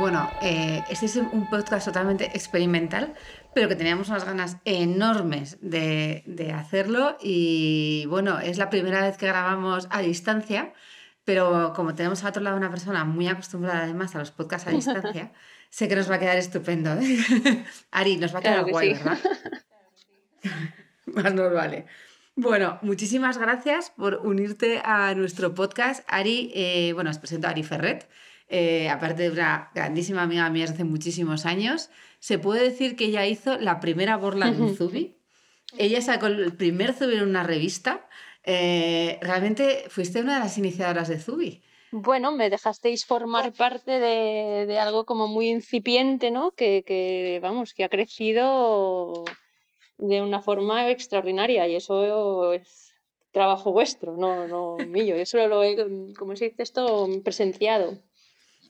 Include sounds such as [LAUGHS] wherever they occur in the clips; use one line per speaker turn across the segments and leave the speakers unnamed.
Bueno, eh, este es un podcast totalmente experimental, pero que teníamos unas ganas enormes de, hacerlo y bueno, es la primera vez que grabamos a distancia, pero como tenemos al otro lado una persona muy acostumbrada además a los podcasts a distancia, [LAUGHS] sé que nos va a quedar estupendo. ¿eh? [LAUGHS] Ari, nos va a quedar guay, ¿verdad? [LAUGHS] Más nos vale. Bueno, muchísimas gracias por unirte a nuestro podcast. Ari, eh, bueno, os presento a Ari Ferret. Eh, aparte de una grandísima amiga mía hace muchísimos años, se puede decir que ella hizo la primera borla en Zubi. Ella sacó el primer Zubi en una revista. Eh, realmente fuiste una de las iniciadoras de Zubi.
Bueno, me dejasteis formar parte de, algo como muy incipiente, ¿no? Que, que, vamos, que ha crecido de una forma extraordinaria y eso es trabajo vuestro, no, no mío. Yo solo lo he, como se dice esto, presenciado.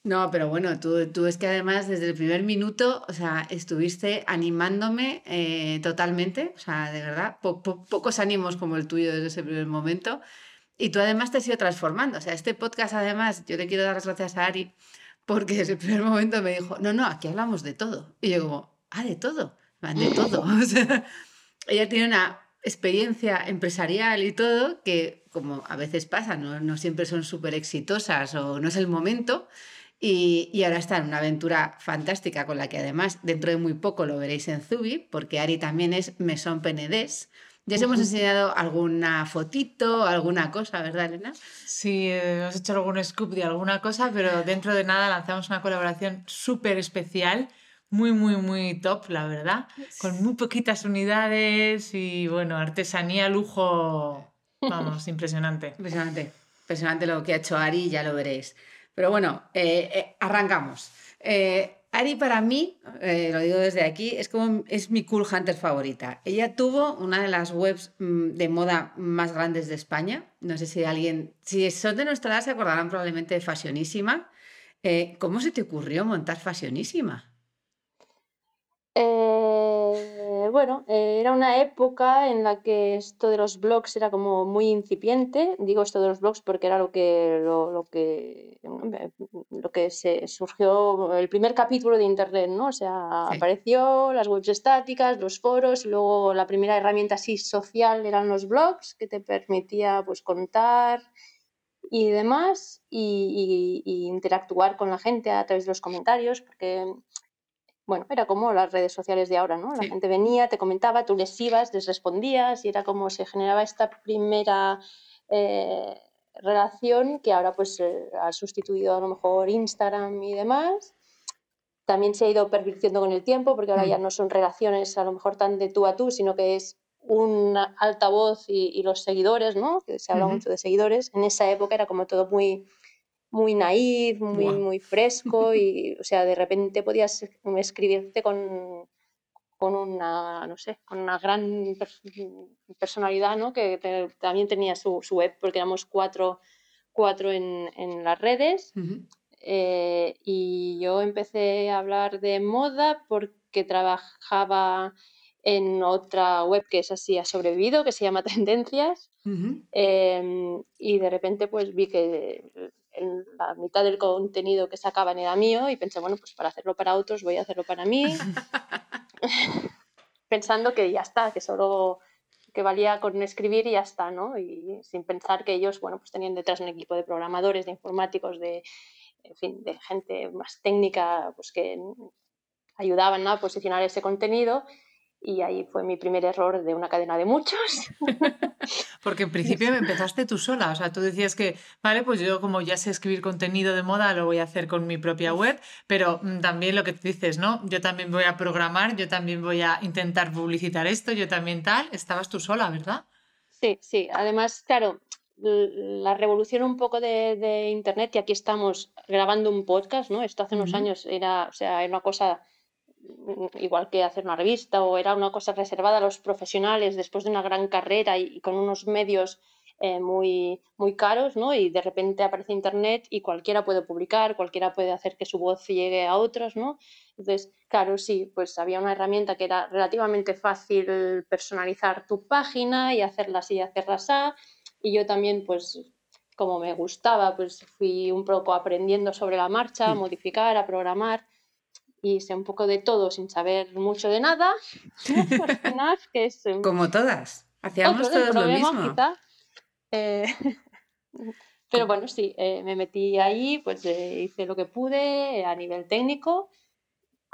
No, pero bueno, tú, tú es que además desde el primer minuto, o sea, estuviste animándome eh, totalmente, o sea, de verdad, pocos ánimos como el tuyo desde ese primer momento. Y tú además te has ido transformando. O sea, este podcast además, yo le quiero dar las gracias a Ari, porque desde el primer momento me dijo, no, no, aquí hablamos de todo. Y yo como, ah, de todo, de todo. [LAUGHS] Ella tiene una experiencia empresarial y todo que, como a veces pasa, no, no siempre son súper exitosas o no es el momento, y, ahora está en una aventura fantástica con la que además dentro de muy poco lo veréis en Zubi, porque Ari también es mesón penedés. Ya os hemos enseñado alguna fotito, alguna cosa, ¿verdad, Elena?
Sí, eh, hemos hecho algún scoop de alguna cosa, pero dentro de nada lanzamos una colaboración súper especial, muy, muy, muy top, la verdad, con muy poquitas unidades y, bueno, artesanía, lujo, vamos, [LAUGHS] impresionante.
Impresionante, impresionante lo que ha hecho Ari, ya lo veréis. Pero bueno, eh, eh, arrancamos. Eh, Ari para mí, lo digo desde aquí, es como es mi cool hunter favorita. Ella tuvo una de las webs mm, de moda más grandes de España. No sé si alguien, si son de nuestra edad se acordarán probablemente de Fashionísima. ¿Cómo se te ocurrió montar Fashionísima?
Eh, bueno, eh, era una época en la que esto de los blogs era como muy incipiente. Digo esto de los blogs porque era lo que, lo, que, lo que se surgió, el primer capítulo de Internet, ¿no? O sea, apareció las webs estáticas, los foros, y luego la primera herramienta así social eran los blogs, que te permitía pues contar y demás, y, y interactuar con la gente a través de los comentarios, porque bueno, era como las redes sociales de ahora, ¿no? La gente venía, te comentaba, tú les ibas, les respondías y era como se generaba esta primera eh, relación que ahora pues eh, ha sustituido a lo mejor Instagram y demás. También se ha ido pervirtiendo con el tiempo porque ahora ya mm. no son relaciones a lo mejor tan de tú a tú, sino que es un altavoz y, y los seguidores, ¿no? Que se habla mucho de seguidores. En esa época era como todo muy muy naif, muy, muy fresco y, o sea, de repente podías escribirte con, con una, no sé, con una gran personalidad, ¿no? Que también tenía su, su, web, porque éramos cuatro, cuatro en, en las redes. Eh, y yo empecé a hablar de moda porque trabajaba en otra web que es así, ha sobrevivido, que se llama [LAUGHS] Tendencias. Em, y de repente pues vi que la mitad del contenido que sacaban era mío y pensé, bueno, pues para hacerlo para otros voy a hacerlo para mí. [LAUGHS] [LAUGHS] Pensando que ya está, que solo que valía con escribir y ya está, ¿no? Y sin pensar que ellos, bueno, pues tenían detrás un equipo de programadores, de informáticos, de, en fin, de gente más técnica, pues que ayudaban a posicionar ese contenido y ahí fue mi primer error de una cadena de muchos. [LAUGHS]
Porque en principio empezaste tú sola, o sea, tú decías que, vale, pues yo como ya sé escribir contenido de moda, lo voy a hacer con mi propia web, pero mm, también lo que te dices, ¿no? Yo también voy a programar, yo también voy a intentar publicitar esto, yo también tal, estabas tú sola, ¿verdad?
Sí, sí, además, claro, la revolución un poco de, Internet, y aquí estamos grabando un podcast, ¿no? Esto hace unos años era, o sea, era una cosa igual que hacer una revista o era una cosa reservada a los profesionales después de una gran carrera y, con unos medios eh, muy, muy caros, ¿no? Y de repente aparece Internet y cualquiera puede publicar, cualquiera puede hacer que su voz llegue a otros, ¿no? Entonces, claro, sí, pues había una herramienta que era relativamente fácil personalizar tu página y hacerla así y hacerla así. Y yo también, pues, como me gustaba, pues fui un poco aprendiendo sobre la marcha, a modificar, a programar y sé un poco de todo sin saber mucho de nada. [LAUGHS]
que es, em, Como todas, hacíamos todos lo mismo.
Eh, [LAUGHS] pero bueno, sí, eh, me metí ahí, pues eh, hice lo que pude a nivel técnico.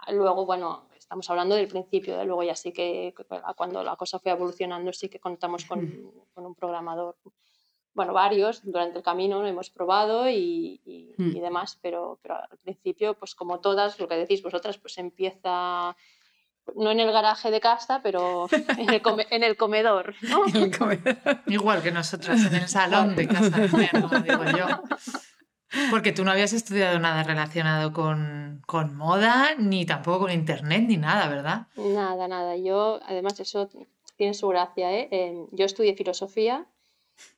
Luego, bueno, estamos hablando del principio, de luego ya sí que cuando la cosa fue evolucionando sí que contamos con, con un programador bueno, varios durante el camino lo hemos probado y, hmm. y, demás, pero, pero, al principio, pues como todas, lo que decís vosotras, pues empieza no en el garaje de casa, pero [LAUGHS] en el, en el comedor, ¿no?
Igual que nosotras, en el salón de casa, como digo yo. Porque tú no habías estudiado nada relacionado con, con, moda, ni tampoco con internet, ni nada, ¿verdad?
Nada, nada. Yo, además, eso tiene su gracia, ¿eh? eh yo estudié filosofía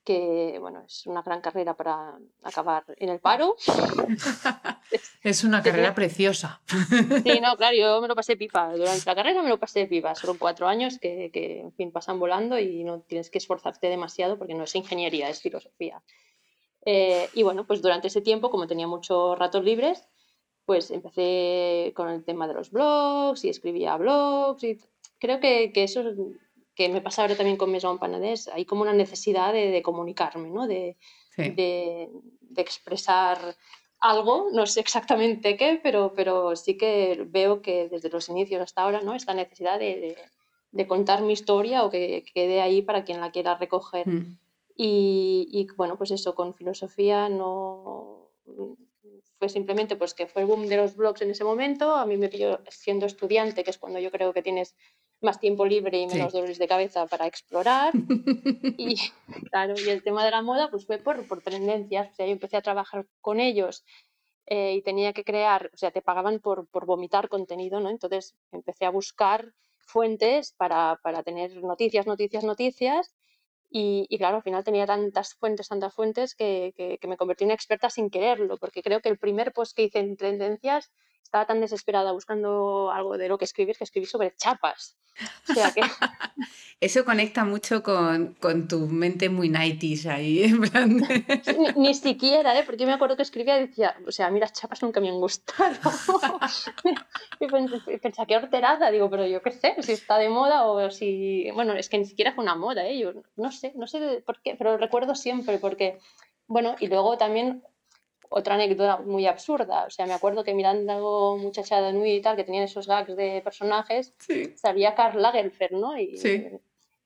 que bueno, es una gran carrera para acabar en el paro. [LAUGHS]
es una carrera preciosa.
Sí, no, [LAUGHS] claro, yo me lo pasé pipa. Durante la carrera me lo pasé pipa. Son cuatro años que, que, en fin, pasan volando y no tienes que esforzarte demasiado porque no es ingeniería, es filosofía. Eh, y bueno, pues durante ese tiempo, como tenía muchos ratos libres, pues empecé con el tema de los blogs y escribía blogs y creo que, que eso que me pasa ahora también con Maison Panadés, hay como una necesidad de, comunicarme, ¿no? De, de, expresar algo, no sé exactamente qué, pero, pero sí que veo que desde los inicios hasta ahora, ¿no? Esta necesidad de, contar mi historia o que, quede ahí para quien la quiera recoger. Mm. Y, y, bueno, pues eso, con filosofía no fue simplemente pues que fue el boom de los blogs en ese momento, a mí me pilló siendo estudiante, que es cuando yo creo que tienes más tiempo libre y menos dolores de cabeza para explorar. [LAUGHS] y claro, y el tema de la moda pues fue por, por tendencias. O sea, yo empecé a trabajar con ellos eh, y tenía que crear, o sea, te pagaban por, por vomitar contenido, ¿no? Entonces empecé a buscar fuentes para, para tener noticias, noticias, noticias. Y, y, claro, al final tenía tantas fuentes, tantas fuentes que, que, que, me convertí en experta sin quererlo, porque creo que el primer post que hice en tendencias estaba tan desesperada buscando algo de lo que escribir que escribí sobre chapas. O sea que... [LAUGHS]
Eso conecta mucho con, con, tu mente muy 90 ahí, en plan
ni, siquiera, ¿eh? porque yo me acuerdo que escribía y decía, o sea, a mí las chapas nunca me han gustado. [LAUGHS] y pensaba, qué horterada, digo, pero yo qué sé, si está de moda o si... Bueno, es que ni siquiera fue una moda, ¿eh? Yo no sé, no sé por qué, pero recuerdo siempre porque... Bueno, y luego también otra anécdota muy absurda. O sea, me acuerdo que mirando Muchachada Nui y tal, que tenían esos gags de personajes, salía Karl Lagerfeld, ¿no? Y,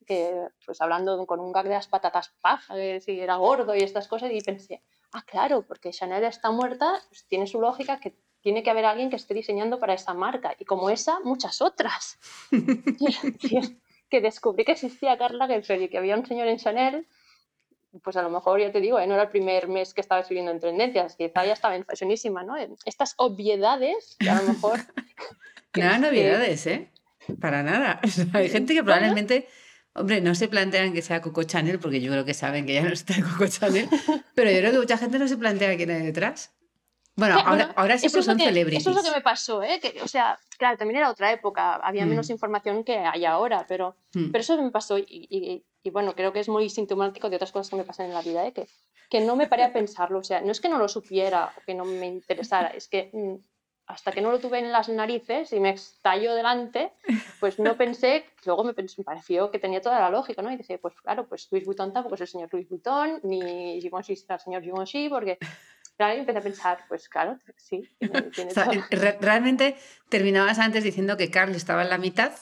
que, pues hablando con un gag de las patatas paja, que si era gordo y estas cosas, y pensé, ah, claro, porque Chanel está muerta, pues tiene su lógica que tiene que haber alguien que esté diseñando para esa marca. Y como esa, muchas otras. [LAUGHS] [LAUGHS] que descubrí que existía Karl Lagerfeld y que había un señor en Chanel pues a lo mejor ya te digo, ¿eh? no era el primer mes que estaba escribiendo en tendencias, quizá ya estaba en fashionísima, ¿no? Estas obviedades que a lo mejor... [LAUGHS]
no eran obviedades, ¿eh? Para nada. [LAUGHS] hay gente que probablemente, hombre, no se plantean que sea Coco Chanel, porque yo creo que saben que ya no está Coco Chanel, pero yo creo que mucha gente no se plantea quién hay detrás. Bueno, ahora, ahora sí son celebrities.
Eso es lo que me pasó, ¿eh? Que, o sea, claro, también era otra época, había menos mm. información que hay ahora, pero, mm. pero eso me pasó y, y bueno, creo que es muy sintomático de otras cosas que me pasan en la vida, ¿eh? que, que no me paré a pensarlo. O sea, no es que no lo supiera o que no me interesara, es que mm, hasta que no lo tuve en las narices y me estalló delante, pues no pensé, luego me, pareció que tenía toda la lógica, ¿no? Y dije, pues claro, pues Louis Vuitton tampoco es el señor Louis Vuitton, ni Givenchy será el señor Givenchy, porque Claro, y empecé a pensar, pues claro, sí. [LAUGHS]
realmente terminabas antes diciendo que Carl estaba en la mitad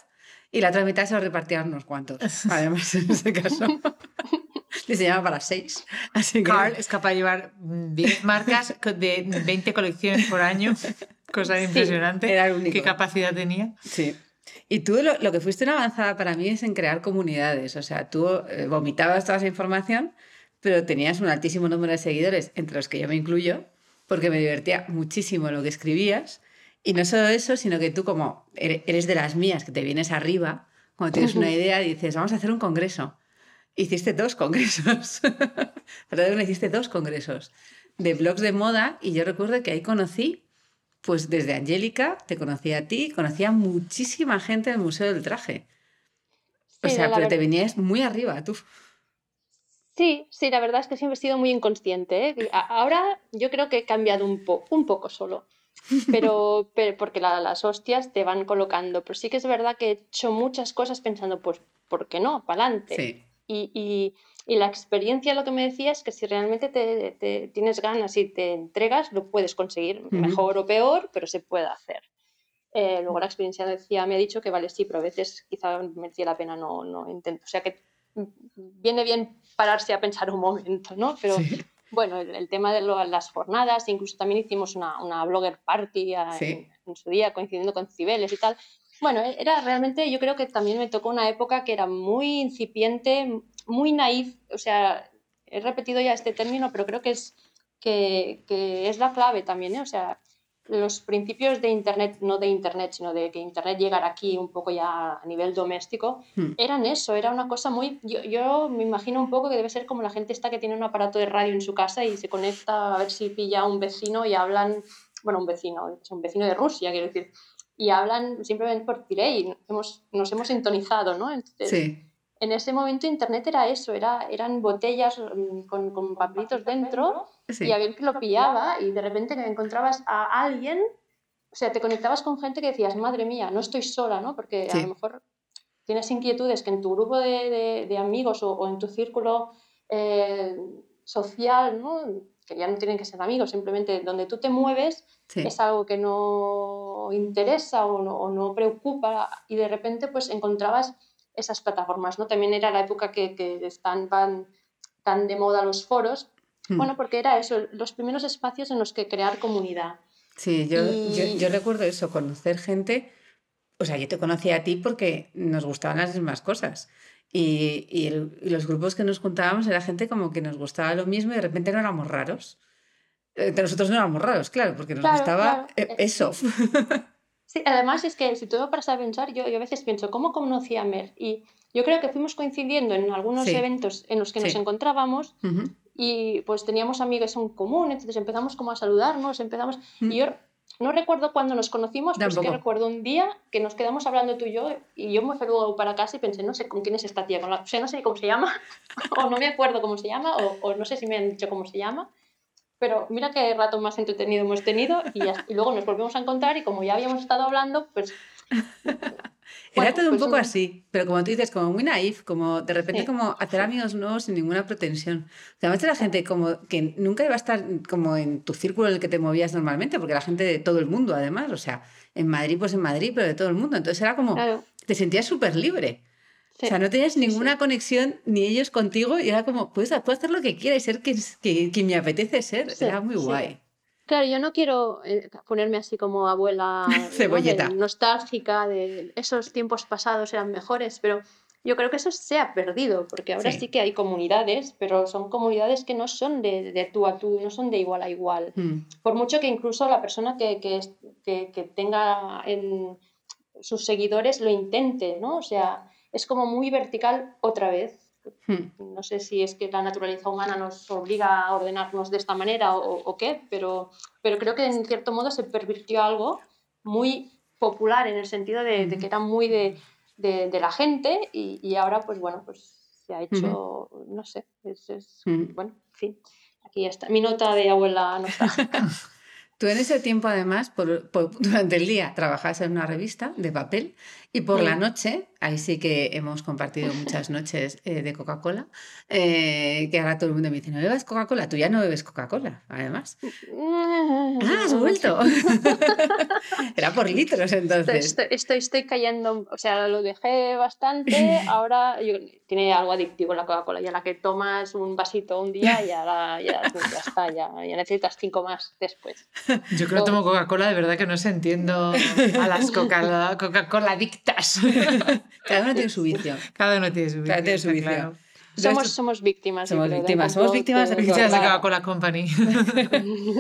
y la otra mitad se lo repartían unos cuantos. [LAUGHS] Además, en ese caso. [LAUGHS] Diseñaba para seis. Así que...
Carl es capaz de llevar 10 marcas de 20 colecciones por año. Cosa impresionante.
era el único.
¿Qué capacidad tenía?
Sí. Y tú lo, lo que fuiste una avanzada para mí es en crear comunidades. O sea, tú eh, vomitabas toda esa información, pero tenías un altísimo número de seguidores, entre los que yo me incluyo, porque me divertía muchísimo lo que escribías. Y no solo eso, sino que tú como ere- eres de las mías, que te vienes arriba, cuando tienes una idea, dices, vamos a hacer un congreso. Hiciste dos congresos. [LAUGHS] Perdón, hiciste dos congresos de blogs de moda y yo recuerdo que ahí conocí, pues desde Angélica, te conocí a ti, conocí a muchísima gente del Museo del Traje. O
Sí,
sea, pero te venías muy arriba, tú.
Sí, sí, la verdad es que siempre he sido muy inconsciente, ¿eh? Ahora yo creo que he cambiado un, po- un poco solo, pero, [LAUGHS] pero porque la- las hostias te van colocando. Pero sí que es verdad que he hecho muchas cosas pensando, pues, ¿por qué no? Para adelante.
Sí.
Y, y- y la experiencia lo que me decía es que si realmente te, te tienes ganas y te entregas, lo puedes conseguir, mejor o peor, pero se puede hacer. Eh, luego la experiencia decía, me ha dicho que vale, sí, pero a veces quizá merecía la pena no, no intento. O sea que viene bien pararse a pensar un momento, ¿no? Pero
Sí.
bueno, el, el tema de lo- las jornadas, incluso también hicimos una, una blogger party a-
Sí.
en, en su día coincidiendo con Cibeles y tal. Bueno, e- era realmente, yo creo que también me tocó una época que era muy incipiente, muy naif, o sea, he repetido ya este término, pero creo que es, que, que es la clave también, ¿eh? O sea, los principios de Internet, no de Internet, sino de que Internet llegara aquí un poco ya a nivel doméstico,
Hmm.
eran eso, era una cosa muy... Yo, yo me imagino un poco que debe ser como la gente esta que tiene un aparato de radio en su casa y se conecta a ver si pilla a un vecino y hablan, bueno, un vecino, es un vecino de Rusia, quiero decir, y hablan simplemente por delay, hemos, nos hemos sintonizado, ¿no? Entonces,
Sí.
en ese momento Internet era eso, era, eran botellas mm, con, con papelitos dentro
sí.
y había el que lo pillaba y de repente que encontrabas a alguien, o sea, te conectabas con gente que decías, madre mía, no estoy sola, ¿no? Porque a lo mejor tienes inquietudes que en tu grupo de, de- de amigos o, o en tu círculo eh, social, ¿no? Que ya no tienen que ser amigos, simplemente donde tú te mueves
sí.
es algo que no interesa o no, o no preocupa y de repente pues encontrabas esas plataformas, ¿no? También era la época que, que están tan, tan de moda los foros,
Hmm.
bueno, porque era eso, los primeros espacios en los que crear comunidad.
Sí, yo, yo,
Y-
yo recuerdo eso, conocer gente. O sea, yo te conocí a ti porque nos gustaban las mismas cosas. Y, y el- y los grupos que nos juntábamos era gente como que nos gustaba lo mismo y de repente no éramos raros. Eh, Nosotros no éramos raros, claro, porque nos
Claro,
gustaba
claro,
eh,
eh,
eso.
Sí, además es que si tú lo paras a pensar, yo, yo a veces pienso, ¿cómo conocí a Mer? Y yo creo que fuimos coincidiendo en algunos
Sí.
eventos en los que nos
Sí.
encontrábamos
Ujú.
Y pues teníamos amigos en común, entonces empezamos como a saludarnos, empezamos...
Mm.
Y yo no recuerdo cuándo nos conocimos, pero sí que recuerdo un día que nos quedamos hablando tú y yo y yo me fui luego para casa y pensé, no sé con quién es esta tía, con la... o sea, no sé cómo se llama, [LAUGHS] o no me acuerdo cómo se llama, o, o no sé si me han dicho cómo se llama, pero mira qué rato más entretenido hemos tenido y, ya- y luego nos volvemos a encontrar y como ya habíamos estado hablando, pues...
Era [LAUGHS]
bueno,
todo un
pues
poco así, pero como tú dices, como muy naif, como de repente
Sí,
como hacer
sí.
amigos nuevos sin ninguna pretensión. O sea, además era gente como que nunca iba a estar como en tu círculo en el que te movías normalmente, porque era gente de todo el mundo además, o sea, en Madrid pues en Madrid, pero de todo el mundo. Entonces era como,
Claro,
te sentías súper libre.
sí.
O sea, no tenías ninguna conexión ni ellos contigo y era como, puedes, puedo hacer lo que quiera y ser quien, quien me apetece ser. Era muy guay.
Claro, yo no quiero eh, ponerme así como abuela [LAUGHS] ¿no? de-
Cebolleta.
nostálgica de esos tiempos pasados eran mejores, pero yo creo que eso se ha perdido, porque ahora
Sí.
sí, que hay comunidades, pero son comunidades que no son de, de tú a tú, no son de igual a igual.
Mm,
Por mucho que incluso la persona que, que, que- que tenga en sus seguidores lo intente, ¿no? O sea, es como muy vertical otra vez.
Mm.
No sé si es que la naturaleza humana nos obliga a ordenarnos de esta manera o, o qué, pero, pero creo que en cierto modo se pervirtió algo muy popular en el sentido de, de que era muy de, de- de la gente y, y ahora pues bueno, pues se ha hecho, no sé, es, es-
Mm.
bueno, en fin, aquí ya está. Mi nota de abuela nostálgica. [LAUGHS]
Tú en ese tiempo, además, por- por- durante el día trabajabas en una revista de papel Y por la
Mm.
noche, ahí sí que hemos compartido muchas noches eh, de Coca-Cola, eh, que ahora todo el mundo me dice, no bebas Coca-Cola, tú ya no bebes Coca-Cola, además. Ah, has vuelto. [LAUGHS] [LAUGHS] Era por litros entonces.
estoy, estoy, estoy cayendo, o sea, lo dejé bastante, [LAUGHS] ahora yo- tiene algo adictivo la Coca-Cola, ya la que tomas un vasito un día y ahora ya, ya está, ya, ya necesitas cinco más después.
Yo que no tomo Coca-Cola, de verdad que no se entiendo a las Coca- Coca-Cola [LAUGHS]
Cada uno tiene su vicio.
Cada uno tiene su vicio.
Cada uno tiene su
está
vicio.
claro.
Somos, somos víctimas.
Somos
creo,
víctimas, somos víctimas de [LAUGHS]
Víctimas de
Claro.
Coca-Cola Company. [LAUGHS]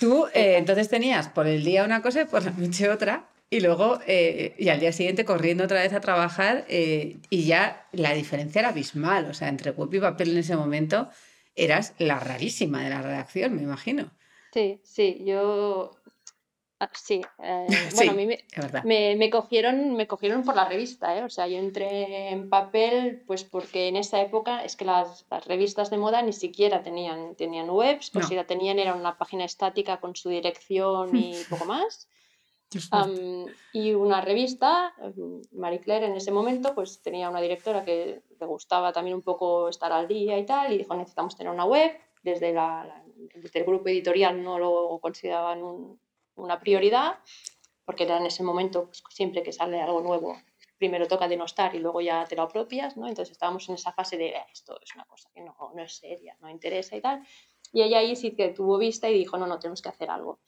Tú eh, entonces tenías por el día una cosa y por la noche otra, y luego, eh, y al día siguiente corriendo otra vez a trabajar, eh, y ya la diferencia era abismal. O sea, entre web y papel en ese momento eras la rarísima de la redacción, me imagino.
Sí, sí, yo... ah, Sí, eh, [LAUGHS]
Sí.
bueno, a mí me. Me, me cogieron, me cogieron por la revista, ¿eh? O sea, yo entré en papel, pues porque en esa época es que las, las revistas de moda ni siquiera tenían, tenían webs, pues
No.
si la tenían era una página estática con su dirección y [LAUGHS] poco más. Am, y una revista, em, Marie Claire en ese momento, pues tenía una directora que le gustaba también un poco estar al día y tal, y dijo, necesitamos tener una web. Desde, la, la- desde el grupo editorial no lo consideraban un- una prioridad, porque era en ese momento, pues, siempre que sale algo nuevo, primero toca denostar y luego ya te lo apropias, ¿no? Entonces estábamos en esa fase de, "Eh, esto es una cosa que no, no es seria, no interesa y tal. Y ella ahí sí que tuvo vista y dijo, no, no, tenemos que hacer algo.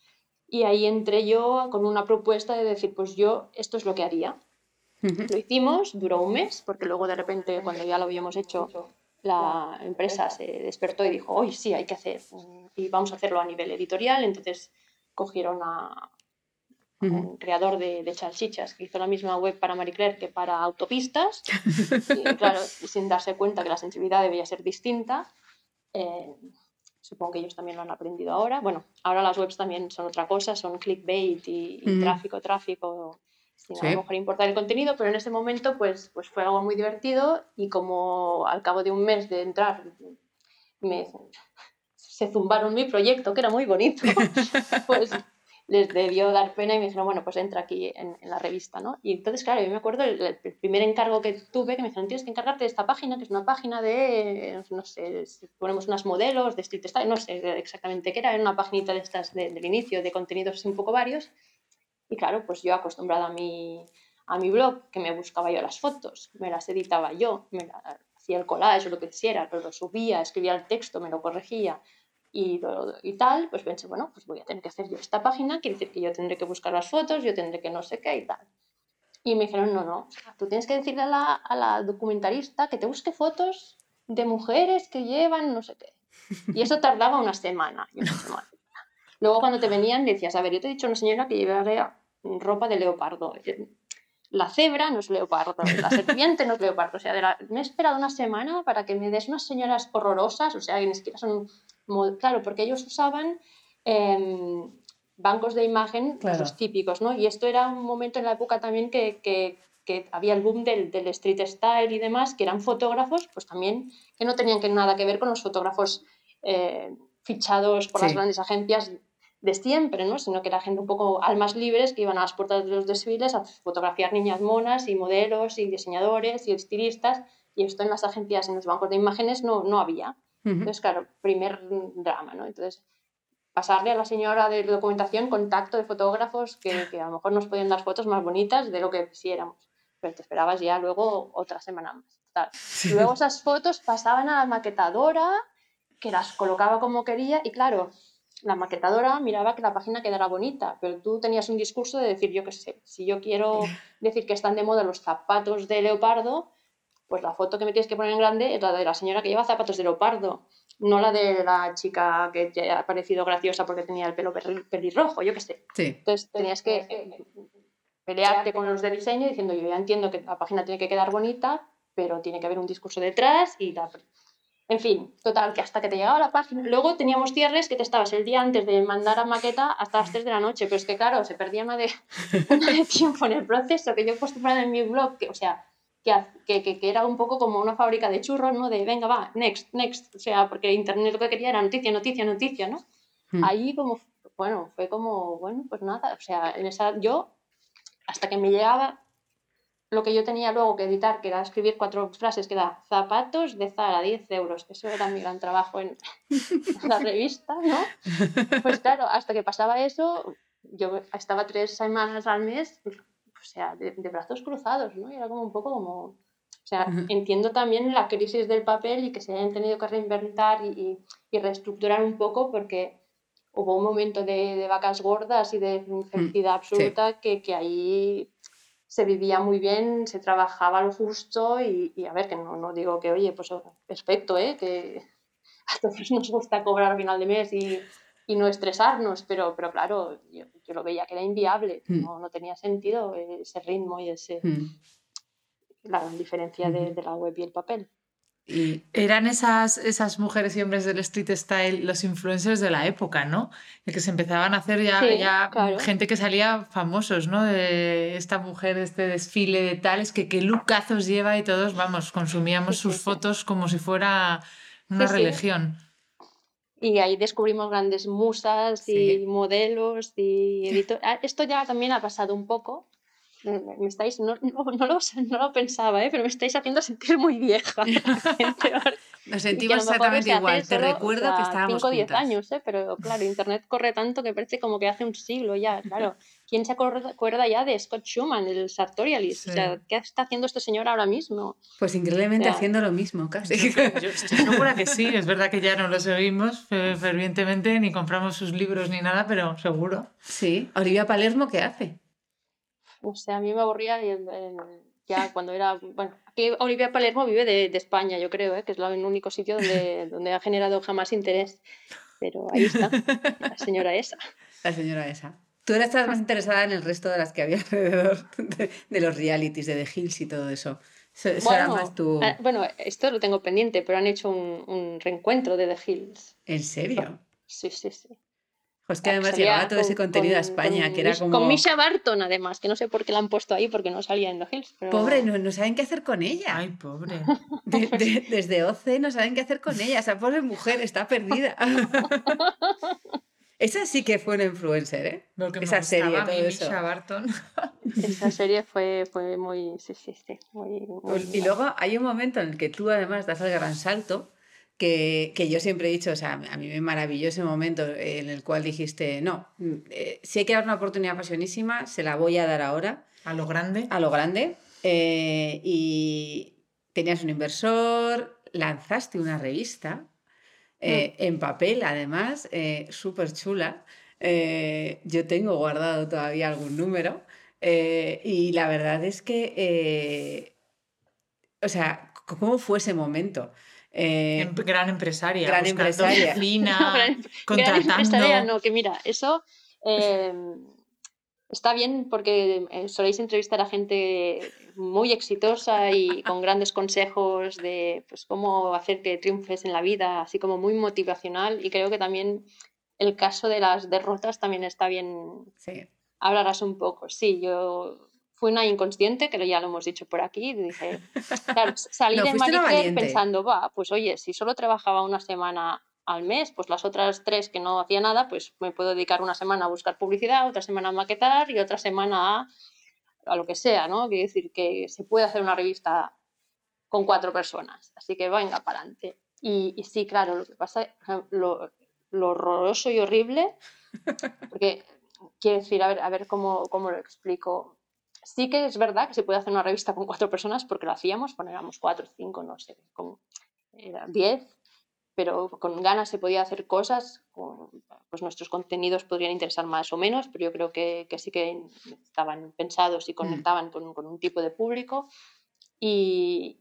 Y ahí entré yo con una propuesta de decir, pues yo esto es lo que haría. Lo hicimos, duró un mes, porque luego de repente cuando ya lo habíamos hecho, la empresa se despertó y dijo, hoy sí, hay que hacer, y vamos a hacerlo a nivel editorial. Entonces cogieron a
Ujú.
un creador de, de salchichas que hizo la misma web para Marie Claire que para autopistas, y [LAUGHS] claro, sin darse cuenta que la sensibilidad debía ser distinta. eh, supongo que ellos también lo han aprendido ahora. Bueno, ahora las webs también son otra cosa, son clickbait y, y
Ujú.
tráfico, tráfico, sin a
Sí.
lo mejor importar el contenido, pero en ese momento pues, pues fue algo muy divertido y como al cabo de un mes de entrar me, se zumbaron mi proyecto, que era muy bonito, [LAUGHS] pues les debió dar pena y me dijeron, bueno, pues entra aquí en, en la revista, ¿no? Y entonces, claro, yo me acuerdo el, el primer encargo que tuve, que me dijeron, tienes que encargarte de esta página, que es una página de, no sé, ponemos unos modelos de street style, no sé exactamente qué era, era una paginita de estas de- del inicio, de contenidos así un poco varios. Y claro, pues yo acostumbrada a mi, a mi blog, que me buscaba yo las fotos, me las editaba yo, me la- hacía el collage o lo que quisiera, lo, lo subía, escribía el texto, me lo corregía y, y tal, pues pensé, bueno, pues voy a tener que hacer yo esta página, quiere decir que yo tendré que buscar las fotos, yo tendré que no sé qué y tal. Y me dijeron, no, no, tú tienes que decirle a la, a la documentalista que te busque fotos de mujeres que llevan no sé qué. Y eso tardaba una semana. y una semana. Luego cuando te venían decías, a ver, yo te he dicho a una señora que llevaría ropa de leopardo. La cebra no es leopardo, la serpiente no es leopardo. O sea, la- me he esperado una semana para que me des unas señoras horrorosas, o sea, que ni siquiera son... Claro, porque ellos usaban em, bancos de imagen,
Claro.
los típicos, ¿no? Y esto era un momento en la época también que, que- que había el boom del, del street style y demás, que eran fotógrafos, pues también que no tenían que nada que ver con los fotógrafos eh, fichados por las grandes agencias de siempre, ¿no? Sino que era gente un poco almas libres que iban a las puertas de los desfiles a fotografiar niñas monas y modelos y diseñadores y estilistas y esto en las agencias, en los bancos de imágenes no, no había. Entonces, claro, primer drama, ¿no? Entonces, pasarle a la señora de documentación contacto de fotógrafos que, que a lo mejor nos podían dar fotos más bonitas de lo que quisiéramos. Pero te esperabas ya luego otra semana más. tal. Y luego esas fotos pasaban a la maquetadora, que las colocaba como quería, y claro, la maquetadora miraba que la página quedara bonita, pero tú tenías un discurso de decir, yo qué sé, si yo quiero [LAUGHS] decir que están de moda los zapatos de leopardo, pues la foto que me tienes que poner en grande es la de la señora que lleva zapatos de leopardo, no la de la chica que te ha parecido graciosa porque tenía el pelo pelirrojo, yo qué sé.
Sí.
Entonces tenías que eh, pelearte con los de diseño diciendo yo ya entiendo que la página tiene que quedar bonita, pero tiene que haber un discurso detrás y la... En fin, total, que hasta que te llegaba la página. Luego teníamos cierres que te estabas el día antes de mandar a maqueta hasta las 3 de la noche, pero es que claro, se perdía una de, [LAUGHS] una de tiempo en el proceso que yo he puesto en mi blog, que, o sea, que, que, que, que era un poco como una fábrica de churros, ¿no? De venga, va, next, next. O sea, porque Internet lo que quería era noticia, noticia, noticia, ¿no?
Mm.
Ahí como, bueno, fue como, bueno, pues nada, o sea, en esa, yo, hasta que me llegaba lo que yo tenía luego que editar, que era escribir cuatro frases, que era zapatos de Zara, 10 euros. Eso era mi gran trabajo en [LAUGHS] la revista, ¿no? [LAUGHS] Pues claro, hasta que pasaba eso, yo estaba tres semanas al mes, o sea, de, brazos cruzados, ¿no? Y era como un poco como... O sea, entiendo también la crisis del papel y que se hayan tenido que reinventar y, y, reestructurar un poco porque hubo un momento de, de vacas gordas y de mm, felicidad absoluta que, que ahí se vivía muy bien, se trabajaba lo justo y, y a ver, que no, no, digo que, oye, pues perfecto, ¿eh? que [LAUGHS] a todos nos gusta cobrar a final de mes y, y no estresarnos, pero, pero claro, yo, yo, lo veía que era inviable, hmm. no, no, tenía sentido ese ritmo y ese, hmm. la diferencia de, de la web y el papel.
Y eran esas, esas mujeres y hombres del street style los influencers de la época, ¿no? El que se empezaban a hacer ya, ya gente que salía famosos, ¿no? De esta mujer, este desfile de tales, que qué lucazos lleva y todos, vamos, consumíamos sus fotos como si fuera una religión.
Y ahí descubrimos grandes musas y modelos y editores. Ah, esto ya también ha pasado un poco me estáis, no, no, no, lo, [LAUGHS] no lo pensaba, ¿eh? pero me estáis haciendo sentir muy vieja. [LAUGHS]
Nos sentimos exactamente igual. Te recuerdo que estábamos 5 o 10
años, ¿eh? pero claro, Internet corre tanto que parece como que hace un siglo ya, claro. ¿Quién se acuerda ya de Scott Schumann, el Sartorialist? O sea, ¿qué está haciendo este señor ahora mismo?
Pues increíblemente haciendo lo mismo, casi.
Yo estoy segura que sí, es verdad que ya no lo seguimos fervientemente, ni compramos sus libros ni nada, pero seguro.
Sí. Olivia Palermo, ¿qué hace?
O sea, a mí me aburría ya cuando era, bueno, aquí Olivia Palermo vive de, de España, yo creo, ¿eh? que es el único sitio donde, [LAUGHS] donde ha generado jamás interés, pero ahí está, la señora esa.
La señora esa. Tú ahora estás más interesada en el resto de las que había alrededor de, los realities, de The Hills y todo eso.
bueno, más tu... Ah, bueno, esto lo tengo pendiente, pero han hecho un, un reencuentro de The Hills.
¿En serio?
Sí, sí, sí.
Pues que además llegaba todo ese contenido a España, que era como...
Con Misha Barton, además, que no sé por qué la han puesto ahí, porque no salía en The Hills.
Pobre, no, no, saben qué hacer con ella.
Ay, pobre. [LAUGHS]
desde OC no saben qué hacer con ella. Esa pobre mujer está perdida. [LAUGHS] Esa sí que fue una influencer, ¿eh? Esa serie, todo eso.
Barton.
Esa [LAUGHS] serie fue, fue muy... Sí, sí, sí. Muy,
pues, y luego hay un momento en el que tú además das el gran salto que, que, yo siempre he dicho, o sea, a mí me maravilló ese momento en el cual dijiste, no, mm, eh, si hay que dar una oportunidad pasionísima, se la voy a dar ahora.
A lo grande.
A lo grande. Eh, y tenías un inversor, lanzaste una revista, eh, mm. en papel además, súper chula. yo tengo guardado todavía algún número. y la verdad es que, o sea, ¿cómo fue ese momento?
Eh, em, gran empresaria.
Gran empresaria.
Fina, [LAUGHS] [LAUGHS] contratando. Gran
empresaria, no, que mira, eso em, está bien porque eh, soléis entrevistar a gente muy exitosa y con grandes consejos de pues, cómo hacer que triunfes en la vida, así como muy motivacional. Y creo que también el caso de las derrotas también está bien.
Sí.
Hablarás un poco. Sí, yo fue una inconsciente, que ya lo hemos dicho por aquí, dije, claro, salí de Maricel pensando, va, pues oye, si solo trabajaba una semana al mes, pues las otras tres que no hacía nada, pues me puedo dedicar una semana a buscar publicidad, otra semana a maquetar y otra semana a, a lo que sea, ¿no? Quiere decir que se puede hacer una revista con cuatro personas, así que venga para adelante. Y, y, sí, claro, lo que pasa, lo, lo horroroso y horrible, porque quiero decir, a ver, a ver cómo, cómo lo explico Sí que es verdad que se puede hacer una revista con cuatro personas porque lo hacíamos, poníamos cuatro, cinco, no sé, con, diez, pero con ganas se podía hacer cosas, pues nuestros contenidos podrían interesar más o menos, pero yo creo que, que sí que estaban pensados y mm. conectaban con, con, un tipo de público. Y,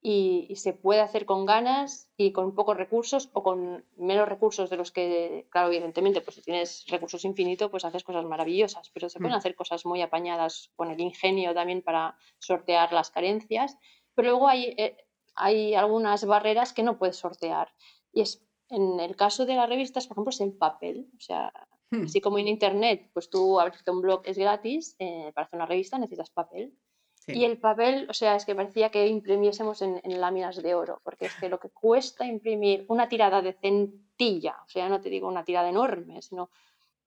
y, se puede hacer con ganas y con pocos recursos o con menos recursos de los que, claro, evidentemente, pues si tienes recursos infinitos, pues haces cosas maravillosas, pero se pueden mm. hacer cosas muy apañadas con el ingenio también para sortear las carencias, pero luego hay, eh, hay algunas barreras que no puedes sortear y es en el caso de las revistas, por ejemplo, es el papel, o sea, hmm. así como en internet, pues tú abrirte un blog es gratis, eh, para hacer una revista necesitas papel. Y el papel, o sea, es que parecía que imprimiésemos en, láminas de oro, porque es que lo que cuesta imprimir una tirada de centilla, o sea, no te digo una tirada enorme, sino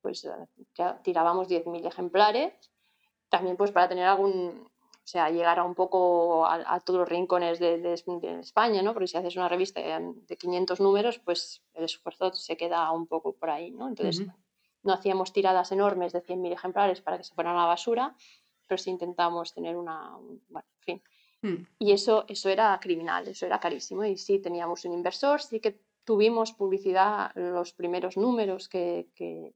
pues ya tirábamos 10.000 ejemplares, también pues para tener algún, o sea, llegar un poco a, todos los rincones de, España, ¿no? Porque si haces una revista de 500 números, pues el esfuerzo se queda un poco por ahí, ¿no? Entonces, no hacíamos tiradas enormes de 100.000 ejemplares para que se fueran a la basura, pero sí intentamos tener una, bueno, en fin. Hmm. Y eso, eso era criminal, eso era carísimo. Y sí, teníamos un inversor, sí que tuvimos publicidad, los primeros números que, que,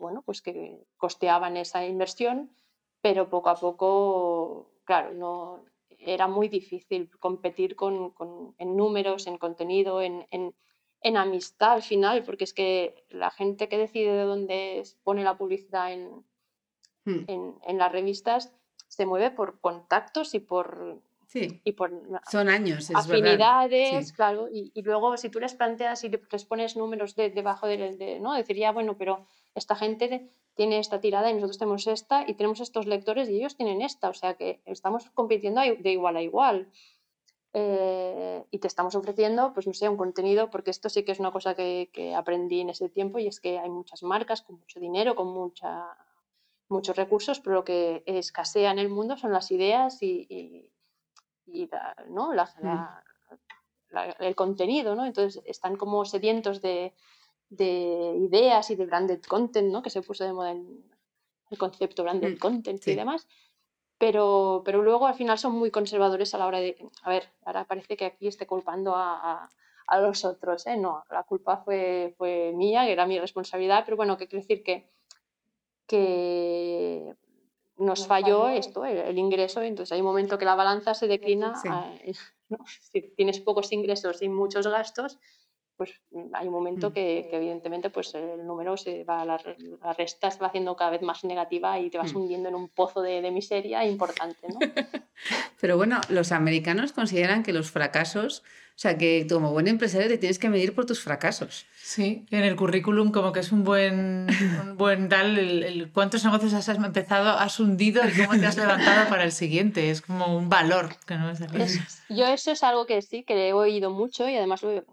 bueno, pues que costeaban esa inversión, pero poco a poco, claro, no, era muy difícil competir con, con, en números, en contenido, en, en, en, amistad al final, porque es que la gente que decide de dónde pone la publicidad en, hmm. en las revistas se mueve por contactos y por
Sí. Y por Son años, es
afinidades, claro. Y, y, luego, si tú les planteas y les pones números de, debajo del. De, ¿no? Decir, bueno, pero esta gente tiene esta tirada y nosotros tenemos esta y tenemos estos lectores y ellos tienen esta. O sea que estamos compitiendo de igual a igual. Eh, y te estamos ofreciendo, pues no sé, un contenido, porque esto sí que es una cosa que, que, aprendí en ese tiempo y es que hay muchas marcas con mucho dinero, con mucha, muchos recursos, pero lo que escasea en el mundo son las ideas y y ¿no? Mm. el contenido, ¿no? Entonces están como sedientos de, de, ideas y de branded content, ¿no? Que se puso de moda en el concepto branded mm, content y demás. Pero, pero luego al final son muy conservadores a la hora de, a ver, ahora parece que aquí esté culpando a, a, los otros, ¿eh? No, la culpa fue, fue mía, que era mi responsabilidad, pero bueno, que quiero decir que, que nos falló esto, el, ingreso, entonces hay un momento que la balanza se declina, [LAUGHS] si tienes pocos ingresos y muchos gastos, pues hay un momento mm. que, evidentemente pues el número se va, la, la, resta se va haciendo cada vez más negativa y te vas mm. hundiendo en un pozo de, de miseria importante. ¿no? [LAUGHS]
Pero bueno, los americanos consideran que los fracasos o sea, que como buen empresario te tienes que medir por tus fracasos.
Sí, en el currículum como que es un buen, un buen tal, el, cuántos negocios has empezado, has hundido y cómo te has levantado para el siguiente. Es como un valor que no es,
Yo eso es algo que sí, que he oído mucho y además lo,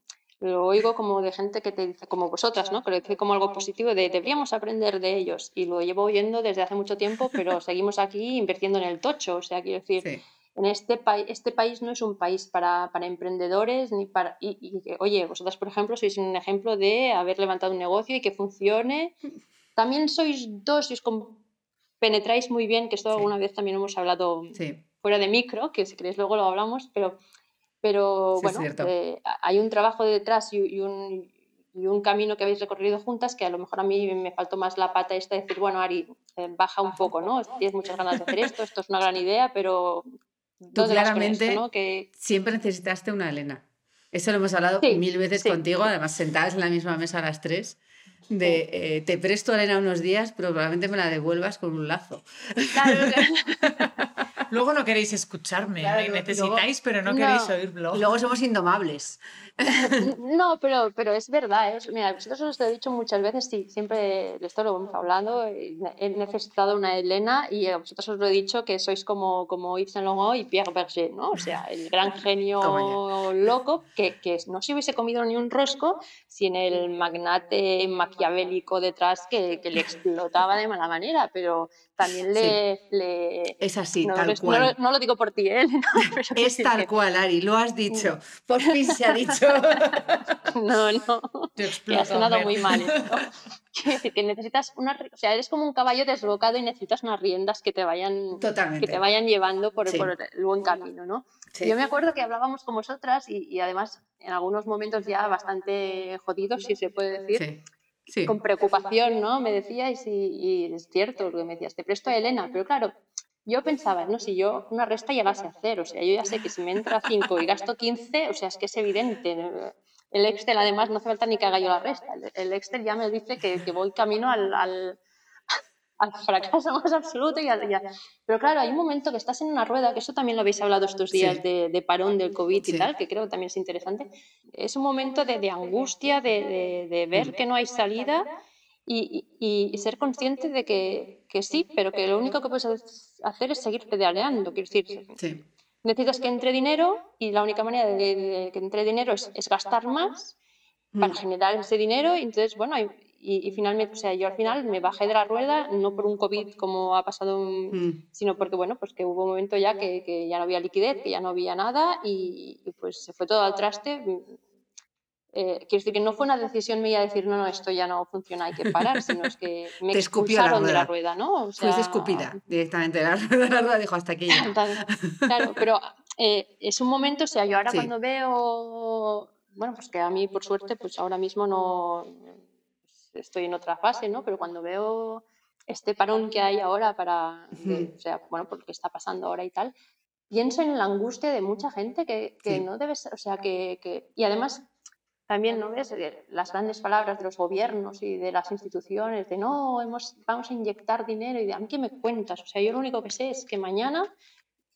lo oigo como de gente que te dice, como vosotras, ¿no? Que lo dice como algo positivo, de deberíamos aprender de ellos. Y lo llevo oyendo desde hace mucho tiempo, pero [LAUGHS] seguimos aquí invirtiendo en el tocho. O sea, quiero decir, en este, país este país no es un país para, para emprendedores ni para y, y, oye vosotras por ejemplo sois un ejemplo de haber levantado un negocio y que funcione [LAUGHS] también sois dos sois penetráis muy bien que esto alguna vez también hemos hablado fuera de micro que si queréis luego lo hablamos pero pero bueno eh, hay un trabajo detrás y, un y un camino que habéis recorrido juntas que a lo mejor a mí me faltó más la pata esta de decir, bueno, Ari, eh, baja un poco, ¿no? Tienes muchas ganas de hacer esto, esto es una gran idea, pero
Tú claramente que... siempre necesitaste una Elena. Eso lo hemos hablado mil veces contigo, además sentadas en la misma mesa a las tres. De eh, te presto a Elena unos días, pero probablemente me la devuelvas con un lazo. Claro, [LAUGHS]
Luego no queréis escucharme, necesitáis, pero no, queréis oírlo.
Luego somos indomables. [LAUGHS]
No, pero, pero es verdad. ¿eh? Mira, vosotros os lo he dicho muchas veces, sí, siempre de esto lo hemos hablado. He necesitado una Elena y a vosotros os lo he dicho que sois como, como Yves Saint Laurent y Pierre Berger, ¿no? O sea, el gran [LAUGHS] genio loco que, que no se hubiese comido ni un rosco sin el magnate maquiavélico detrás que, que le explotaba de mala manera, pero también le... le...
Es así,
no,
tal cual.
No, lo digo por ti, ¿eh? [LAUGHS]
es tal cual, Ari, lo has dicho. Por fin se ha dicho. [LAUGHS]
no, no. Te ha sonado muy mal esto. [LAUGHS] que necesitas una... O sea, eres como un caballo desbocado y necesitas unas riendas que te vayan, Que te vayan llevando por, por el buen camino, ¿no? Yo me acuerdo que hablábamos con vosotras y, y, además en algunos momentos ya bastante jodidos, si se puede decir, con preocupación, ¿no? Me decíais, y, y, es cierto lo que me decías, te presto a Elena, pero claro, yo pensaba, no, si yo una resta llegase a cero, o sea, yo ya sé que si me entra 5 y gasto 15, o sea, es que es evidente. El Excel, además, no hace falta ni que haga yo la resta. El Excel ya me dice que, voy camino al, al, fracaso [LAUGHS] más absoluto. Y Pero claro, hay un momento que estás en una rueda, que eso también lo habéis hablado estos días de, de, parón del COVID y tal, que creo que también es interesante. Es un momento de, de angustia, de, de, ver que no hay salida y, y, ser consciente de que, que, sí, pero que lo único que puedes hacer es seguir pedaleando. Quiero decir, necesitas que entre dinero y la única manera de, que entre dinero es, es gastar más para mm. generar ese dinero. Y entonces, bueno, y, y, finalmente, o sea, yo al final me bajé de la rueda, no por un COVID como ha pasado,
Mm.
sino porque, bueno, pues que hubo un momento ya que, que ya no había liquidez, que ya no había nada y, y pues se fue todo al traste. Eh, quiero decir que no fue una decisión mía decir, no, no, esto ya no funciona, hay que parar, [LAUGHS] sino es que me
Te escupió la
expulsaron de la
rueda.
¿no? O sea,
Fuiste escupida [LAUGHS] directamente de la rueda, la rueda dijo hasta aquí ya. [LAUGHS]
Claro, pero eh, es un momento, o sea, yo ahora
Sí.
cuando veo, bueno, pues que a mí por suerte, pues ahora mismo no estoy en otra fase, ¿no? Pero cuando veo este parón que hay ahora para, de- o sea, bueno, por lo que está pasando ahora y tal, pienso en la angustia de mucha gente que, que
Sí.
no debe ser, o sea, que, que- y además también, ¿no ves? Eh, Las grandes palabras de los gobiernos y de las instituciones, de no, hemos, vamos a inyectar dinero y de a mí qué me cuentas. O sea, yo lo único que sé es que mañana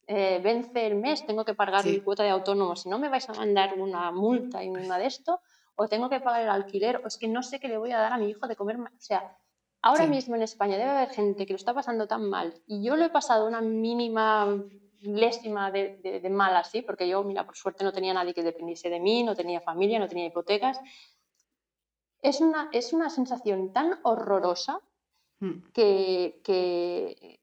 eh, vence el mes, tengo que pagar
Sí.
mi cuota de autónomo. Si no me vais a mandar una multa y una de esto, o tengo que pagar el alquiler, o es que no sé qué le voy a dar a mi hijo de comer. O sea, ahora
Sí.
mismo en España debe haber gente que lo está pasando tan mal y yo lo he pasado una mínima lésima de, de, de mal así, porque yo, mira, por suerte no tenía nadie que dependiese de mí, no tenía familia, no tenía hipotecas. Es una, es una sensación tan horrorosa
Mm.
que, que,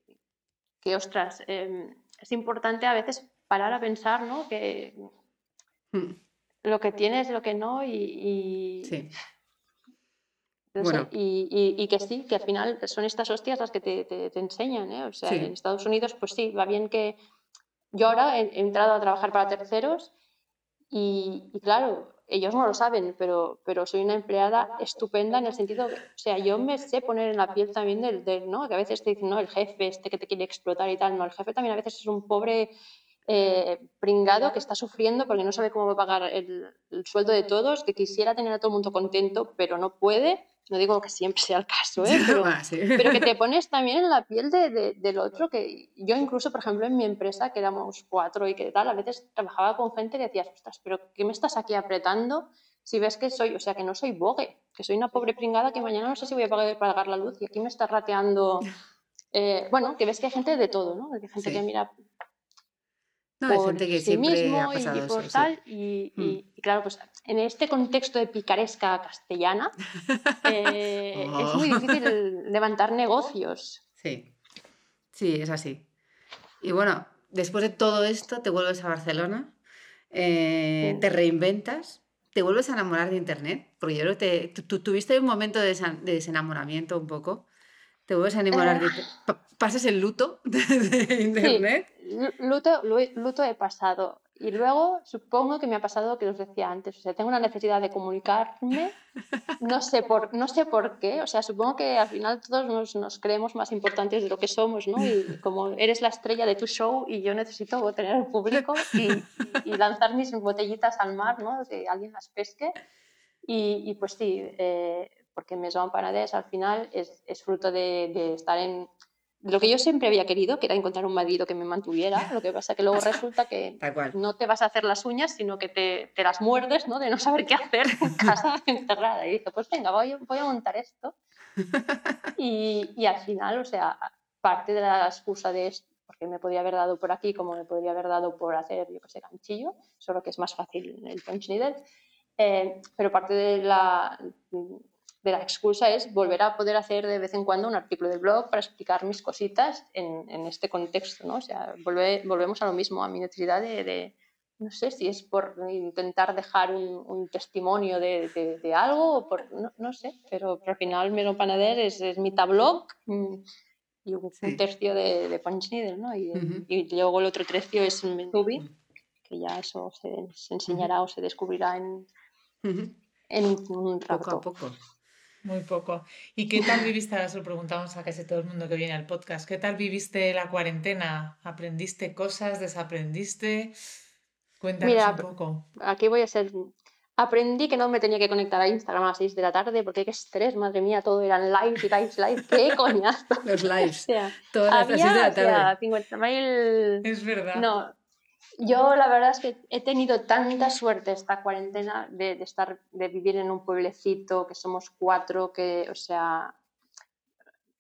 que, ostras, eh, es importante a veces parar a pensar, ¿no? Que
Mm.
Lo que tienes, lo que no, y, y-
Sí. [LAUGHS]
no
Bueno.
sé, y, y- y que sí, que al final son estas hostias las que te, te- te enseñan, ¿eh? O sea,
Sí.
en Estados Unidos, pues sí, va bien que yo ahora he, he entrado a trabajar para terceros y, y claro, ellos no lo saben, pero, pero soy una empleada estupenda en el sentido, o sea, yo me sé poner en la piel también del, del, ¿no? Que a veces te dicen, no, el jefe este que te quiere explotar y tal, no, el jefe también a veces es un pobre eh, pringado que está sufriendo porque no sabe cómo va a pagar el, el sueldo de todos, que quisiera tener a todo el mundo contento, pero no puede. No digo que siempre sea el caso, ¿eh? [LAUGHS] pero,
Ah, sí.
pero que te [LAUGHS] pones también en la piel de, de- del otro, que yo incluso, por ejemplo, en mi empresa, que éramos cuatro y que tal, a veces trabajaba con gente que decías, ostras, pero ¿qué me estás aquí apretando? Si ves que soy, o sea, que no soy bogue, que soy una pobre pringada que mañana no sé si voy a pagar, pagar la luz y aquí me estás rateando. [LAUGHS] Eh, bueno, que ves que hay gente de todo, ¿no? Hay gente
Sí.
que mira
No,
por
gente que
sí
siempre
mismo
ha
y-
eso,
por
sí.
tal. Y,
Mm.
y- y claro, pues en este contexto de picaresca castellana [LAUGHS] eh, es muy
Oh. [LAUGHS]
difícil levantar negocios.
Sí, sí, es así. Y bueno, después de todo esto, te vuelves a Barcelona, eh,
Sí.
te reinventas, te vuelves a enamorar de Internet, porque yo creo que te- tu- tu- tuviste un momento de desenamoramiento un poco, te vuelves a enamorar de... Pa- pasas el luto [LAUGHS] de Internet.
Lu- Luto, lu- luto he pasado. Y luego supongo que me ha pasado que os decía antes. O sea, tengo una necesidad de comunicarme. No sé por, no sé por qué. O sea, supongo que al final todos nos, nos creemos más importantes de lo que somos, ¿no? Y como eres la estrella de tu show y yo necesito tener el público y, y lanzar mis botellitas al mar, ¿no? Que alguien las pesque. Y, y pues sí, eh, porque Maison Panadés al final es, es fruto de, de estar en lo que yo siempre había querido, que era encontrar un marido que me mantuviera. Lo que pasa que luego [LAUGHS] resulta que no te vas a hacer las uñas, sino que te, te las muerdes, ¿no? De no saber qué hacer en [LAUGHS] casa encerrada. Y dice, pues venga, voy, voy a montar esto. [LAUGHS] Y, y al final, o sea, parte de la excusa de esto, porque me podría haber dado por aquí, como me podría haber dado por hacer, yo qué sé, ganchillo, solo que es más fácil el punch needle. Eh, pero parte de la, de la excusa es volver a poder hacer de vez en cuando un artículo de blog para explicar mis cositas en, en este contexto, ¿no? O sea, volve- volvemos a lo mismo, a mi necesidad de, de- no sé si es por intentar dejar un, un testimonio de, de- de algo o por, no, no sé, pero, pero al final Melo Panader es, es mitad blog mm, y un,
Sí.
tercio de, de Punch Needle, ¿no? Y,
Ujú.
y luego el otro tercio es Tubi, que ya eso se, se enseñará o se descubrirá en,
Ujú.
en un
Poco a
rato.
poco.
Muy poco. ¿Y qué tal viviste? Ahora se lo preguntamos a casi todo el mundo que viene al podcast. ¿Qué tal viviste la cuarentena? ¿Aprendiste cosas? ¿Desaprendiste? Cuéntanos
Mira,
un poco.
aquí voy a ser. Aprendí que no me tenía que conectar a Instagram a las 6 de la tarde porque qué estrés, madre mía, todo eran live, live, live, qué [LAUGHS] coñazo.
Los [LAUGHS]
O
lives.
sea,
Todas las
había
seis de la
o sea,
tarde.
50.000.
Es verdad.
No, yo la verdad es que he tenido tanta suerte esta cuarentena de, de estar, de vivir en un pueblecito, que somos cuatro, que, o sea,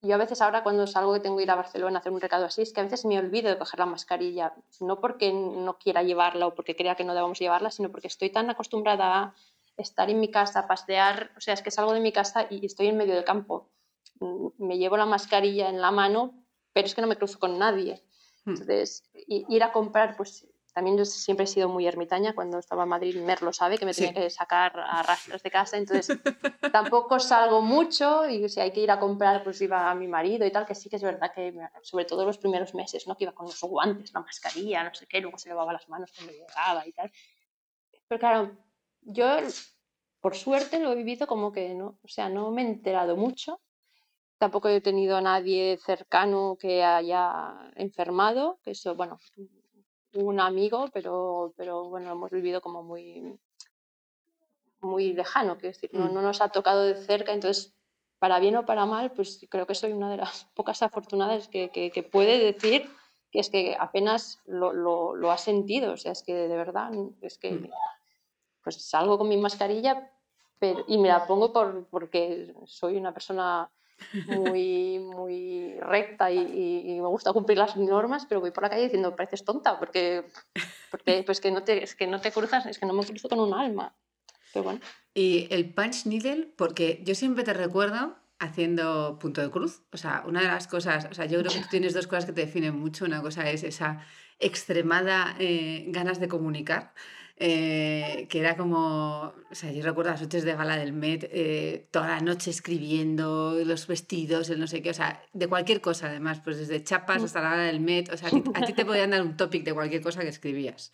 yo a veces ahora cuando salgo que tengo que ir a Barcelona a hacer un recado así, es que a veces me olvido de coger la mascarilla, no porque no quiera llevarla o porque crea que no debamos llevarla, sino porque estoy tan acostumbrada a estar en mi casa, pasear, o sea, es que salgo de mi casa y estoy en medio del campo. Mm, Me llevo la mascarilla en la mano, pero es que no me cruzo con nadie.
Hmm.
Entonces, ir a comprar, pues también yo siempre he sido muy ermitaña. Cuando estaba en Madrid, Mer lo sabe, que me tenía
Sí.
que sacar a rastros de casa. Entonces, [LAUGHS] tampoco salgo mucho y si hay que ir a comprar, pues iba a mi marido y tal, que sí que es verdad que, sobre todo los primeros meses, ¿no? Que iba con los guantes, la mascarilla, no sé qué, luego se lavaba las manos cuando llegaba y tal. Pero claro, yo, por suerte, lo he vivido como que no, o sea, no me he enterado mucho. Tampoco he tenido a nadie cercano que haya enfermado, que eso, bueno, un amigo, pero, pero bueno, hemos vivido como muy, muy lejano, que decir, no,
Mm.
no nos ha tocado de cerca, entonces, para bien o para mal, pues creo que soy una de las [LAUGHS] pocas afortunadas que, que, que puede decir que es que apenas lo, lo, lo ha sentido, o sea, es que de verdad, es que
Mm.
pues salgo con mi mascarilla pero, y me la pongo por, porque soy una persona muy, muy recta y, y- y me gusta cumplir las normas, pero voy por la calle diciendo, pareces tonta, porque, porque pues que no te, es que no te cruzas, es que no me cruzo con un alma. Pero bueno,
Y el punch needle, porque yo siempre te recuerdo haciendo punto de cruz. O sea, una de las cosas, o sea, yo creo que tú tienes dos cosas que te definen mucho. Una cosa es esa extremada eh, ganas de comunicar, eh, que era como, o sea, yo recuerdo las noches de gala del Met, eh, toda la noche escribiendo los vestidos, el no sé qué, o sea, de cualquier cosa además, pues desde chapas hasta la gala del Met, o sea, a ti, a ti te podían dar un topic de cualquier cosa que escribías.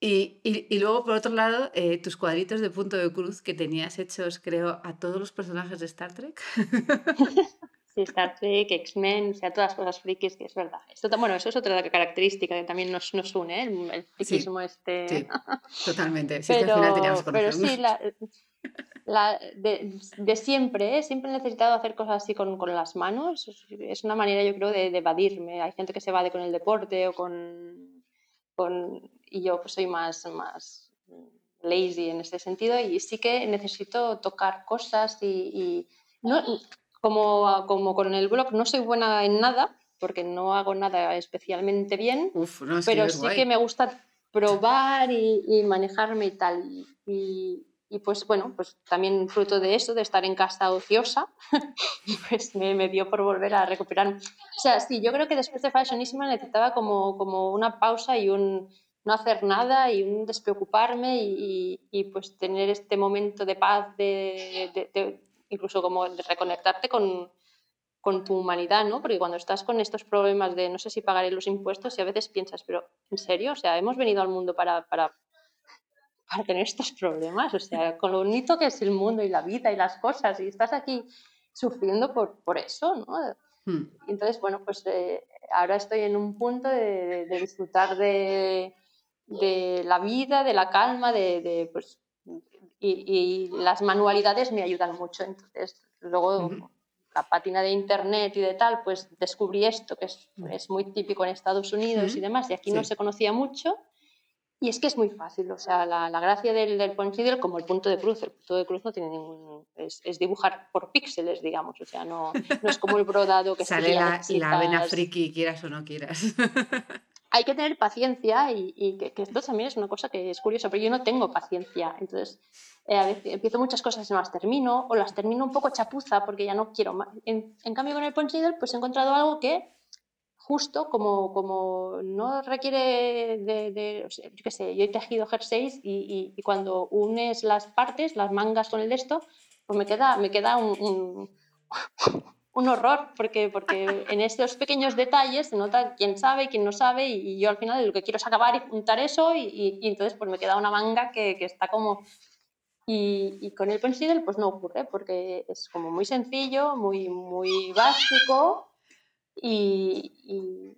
Y, y- y luego, por otro lado, eh, tus cuadritos de punto de cruz que tenías hechos, creo, a todos los personajes de Star Trek. [LAUGHS]
sí, Star Trek, X-Men, o sea, todas las cosas frikis, que es verdad. Esto, bueno, eso es otra característica que también nos, nos une, ¿eh? el, el frikismo este.
Sí, totalmente. Si es que
pero,
al final teníamos que
pero sí, la, la- de, de siempre, ¿eh? siempre he necesitado hacer cosas así con, con las manos. Es- una manera, yo creo, de, de evadirme. Hay gente que se evade con el deporte o con, con y yo pues soy más, más lazy en ese sentido y sí que necesito tocar cosas y, y no, como, como con el blog no soy buena en nada porque no hago nada especialmente bien
Uf, no,
pero sí
guay.
que me gusta probar y, y manejarme y tal. Y, y- y, pues bueno, pues también fruto de eso, de estar en casa ociosa, [LAUGHS] pues me, me dio por volver a recuperar. O sea, sí, yo creo que después de Fashionismo necesitaba como, como una pausa y un no hacer nada y un despreocuparme y, y- y, pues tener este momento de paz, de, de- de- incluso como reconectarte con, con tu humanidad, ¿no? Porque cuando estás con estos problemas de no sé si pagaré los impuestos y a veces piensas, pero ¿en serio? O sea, hemos venido al mundo para, para, para tener estos problemas, o sea, con lo bonito que es el mundo y la vida y las cosas y estás aquí sufriendo por, por eso, ¿no?
Hmm.
Y entonces, bueno, pues eh, ahora estoy en un punto de, de- de disfrutar de, de la vida, de la calma, de, de, pues, y, y las manualidades me ayudan mucho. Entonces, luego la pátina de internet y de tal, pues descubrí esto, que es, es muy típico en Estados Unidos y demás, y aquí no
Sí.
se conocía mucho. Y es que es muy fácil, o sea, la, la gracia del, del point needle, como el punto de cruz, el punto de cruz no tiene ningún. es, es dibujar por píxeles, digamos, o sea, no, no es como el brodado que [LAUGHS]
Sale la, la vena friki, quieras o no quieras. [LAUGHS]
hay que tener paciencia y, y que, que esto también es una cosa que es curiosa, pero yo no tengo paciencia. Entonces, eh, a veces empiezo muchas cosas y no las termino, o las termino un poco chapuza porque ya no quiero más. En, en cambio, con el punch needle, pues he encontrado algo que justo como, como no requiere de, de- o sea, yo qué sé, yo he tejido jerseys y, y- y cuando unes las partes, las mangas con el de esto, pues me queda, me queda un, un- un horror, porque, porque en estos pequeños detalles se nota quién sabe quién no sabe, y, yo al final lo que quiero es acabar y juntar eso, y, entonces pues me queda una manga que, que está como... Y, y con el pencil pues no ocurre, porque es como muy sencillo, muy, muy básico, y, y-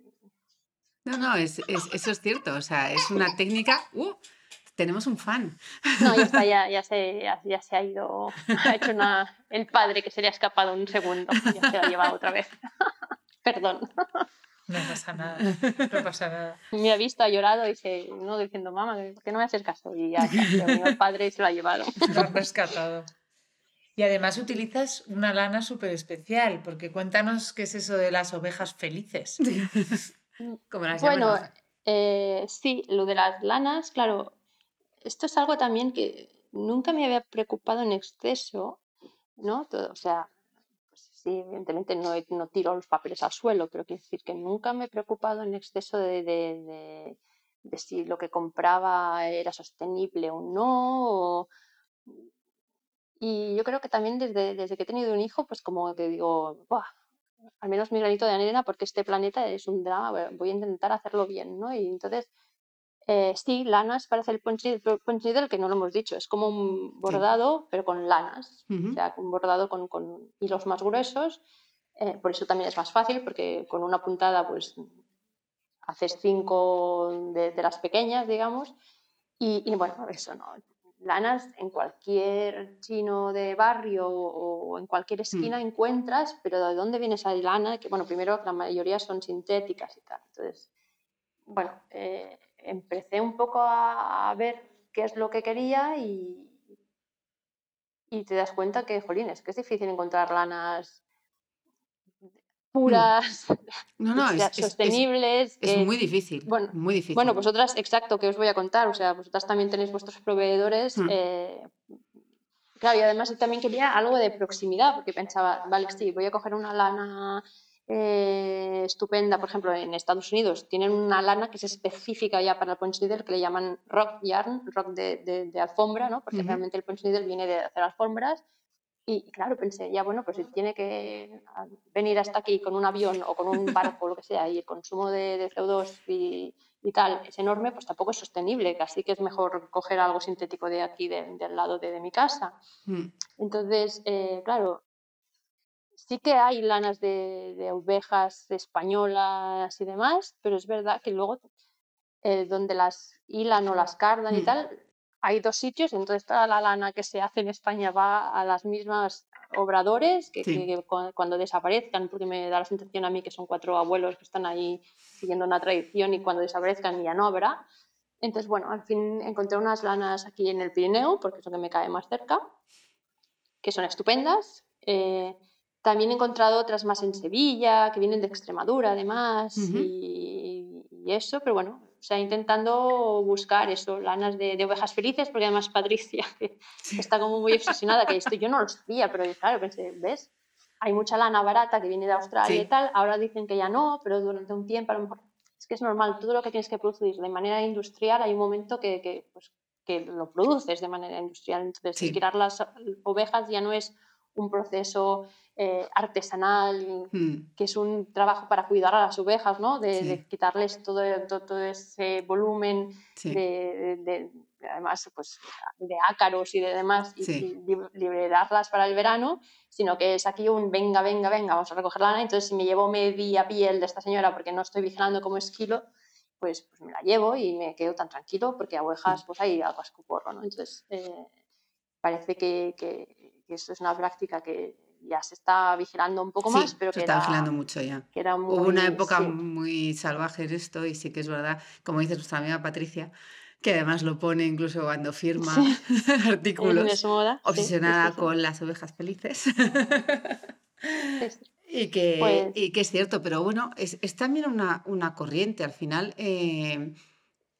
No, no, es, es- eso es cierto. O sea, es una técnica. ¡Uh! Tenemos un fan.
no, ya está, ya, ya, [LAUGHS] se, ya, ya se ha ido, ha hecho una, el padre que se le ha escapado un segundo, ya se lo ha llevado otra vez. [LAUGHS] Perdón.
No pasa nada, no pasa nada.
Me ha visto, ha llorado y dice, no, diciendo, mamá, ¿por qué no me haces caso? Y ya, ya, se ha venido el padre y se lo ha llevado.
Lo han rescatado. Y además utilizas una lana súper especial, porque cuéntanos qué es eso de las ovejas felices. [LAUGHS]
Como las
Bueno, eh, sí, lo de las lanas, claro, esto es algo también que nunca me había preocupado en exceso, ¿no? O sea, pues sí, evidentemente no, no tiro los papeles al suelo, pero quiero decir que nunca me he preocupado en exceso de, de, de, si lo que compraba era sostenible o no. Y yo creo que también desde, desde que he tenido un hijo, pues como que digo, al menos mi granito de arena, porque este planeta es un drama, voy a intentar hacerlo bien, ¿no? Y entonces eh, sí, lanas para hacer el punch needle, que no lo hemos dicho, es como un bordado, pero con lanas, o sea, un bordado con, con hilos más gruesos. Eh, por eso también es más fácil, porque con una puntada, pues haces cinco de, las pequeñas, digamos. Y, bueno, eso no. Lanas en cualquier chino de barrio o en cualquier mm. esquina encuentras, pero ¿de dónde viene esa lana? Que bueno, primero la mayoría son sintéticas y tal. Entonces, bueno, eh, empecé un poco a, ver qué es lo que quería y, y te das cuenta que, jolín, es que es difícil encontrar lanas puras,
no, no, [LAUGHS]
sostenibles.
Es, muy difícil. Bueno, muy difícil.
Bueno, vosotras, exacto, que os voy a contar. O sea, vosotras también tenéis vuestros proveedores. Hmm. Eh, claro, y además también quería algo de proximidad, porque pensaba, vale, sí, voy a coger una lana eh, estupenda, por ejemplo, en Estados Unidos tienen una lana que es específica ya para el punch needle que le llaman rock yarn, rock de, de, alfombra, ¿no? porque realmente el punch needle viene de hacer alfombras. Y claro, pensé, ya bueno, pues si tiene que venir hasta aquí con un avión o con un barco o lo que sea y el consumo de, CO2 y, y, tal es enorme, pues tampoco es sostenible, así que es mejor coger algo sintético de aquí, del lado de, mi casa. Mm. Entonces, eh, claro, sí que hay lanas de, ovejas españolas y demás, pero es verdad que luego eh, donde las hilan o las cardan y mm. tal, hay dos sitios, entonces toda la lana que se hace en España va a las mismas obradores que, cuando desaparezcan, porque me da la sensación a mí que son cuatro abuelos que están ahí siguiendo una tradición y cuando desaparezcan ya no habrá. Entonces, bueno, al fin encontré unas lanas aquí en el Pirineo, porque es lo que me cae más cerca, que son estupendas. Eh, también he encontrado otras más en Sevilla, que vienen de Extremadura además, y, eso, pero bueno, o sea, intentando buscar eso, lanas de, ovejas felices, porque además Patricia, [LAUGHS] que está como muy obsesionada, que esto yo no lo sabía, pero claro, pensé, ¿ves? Hay mucha lana barata que viene de Australia y tal, ahora dicen que ya no, pero durante un tiempo a lo mejor... Es que es normal, todo lo que tienes que producir de manera industrial hay un momento que, que, pues, que lo produces de manera industrial, entonces sí. tirar las ovejas ya no es un proceso eh, artesanal, hmm. que es un trabajo para cuidar a las ovejas, ¿no? de, quitarles todo, todo, ese volumen de, además, pues, de ácaros y de demás, y, liberarlas para el verano, sino que es aquí un venga, venga, venga, vamos a recoger lana, entonces si me llevo media piel de esta señora porque no estoy vigilando cómo es kilo, pues, pues me la llevo y me quedo tan tranquilo porque a ovejas pues hay algo escuporro, ¿no? Entonces, eh, parece que, que, eso es una práctica que ya se está vigilando un poco más, pero
se
que
está vigilando mucho ya. Hubo una época muy salvaje de esto y sí que es verdad, como dice nuestra amiga Patricia, que además lo pone incluso cuando firma [LAUGHS] artículos, obsesionada con las ovejas felices. [LAUGHS] y, que, pues y que es cierto, pero bueno, es, es también una, una, corriente. Al final eh,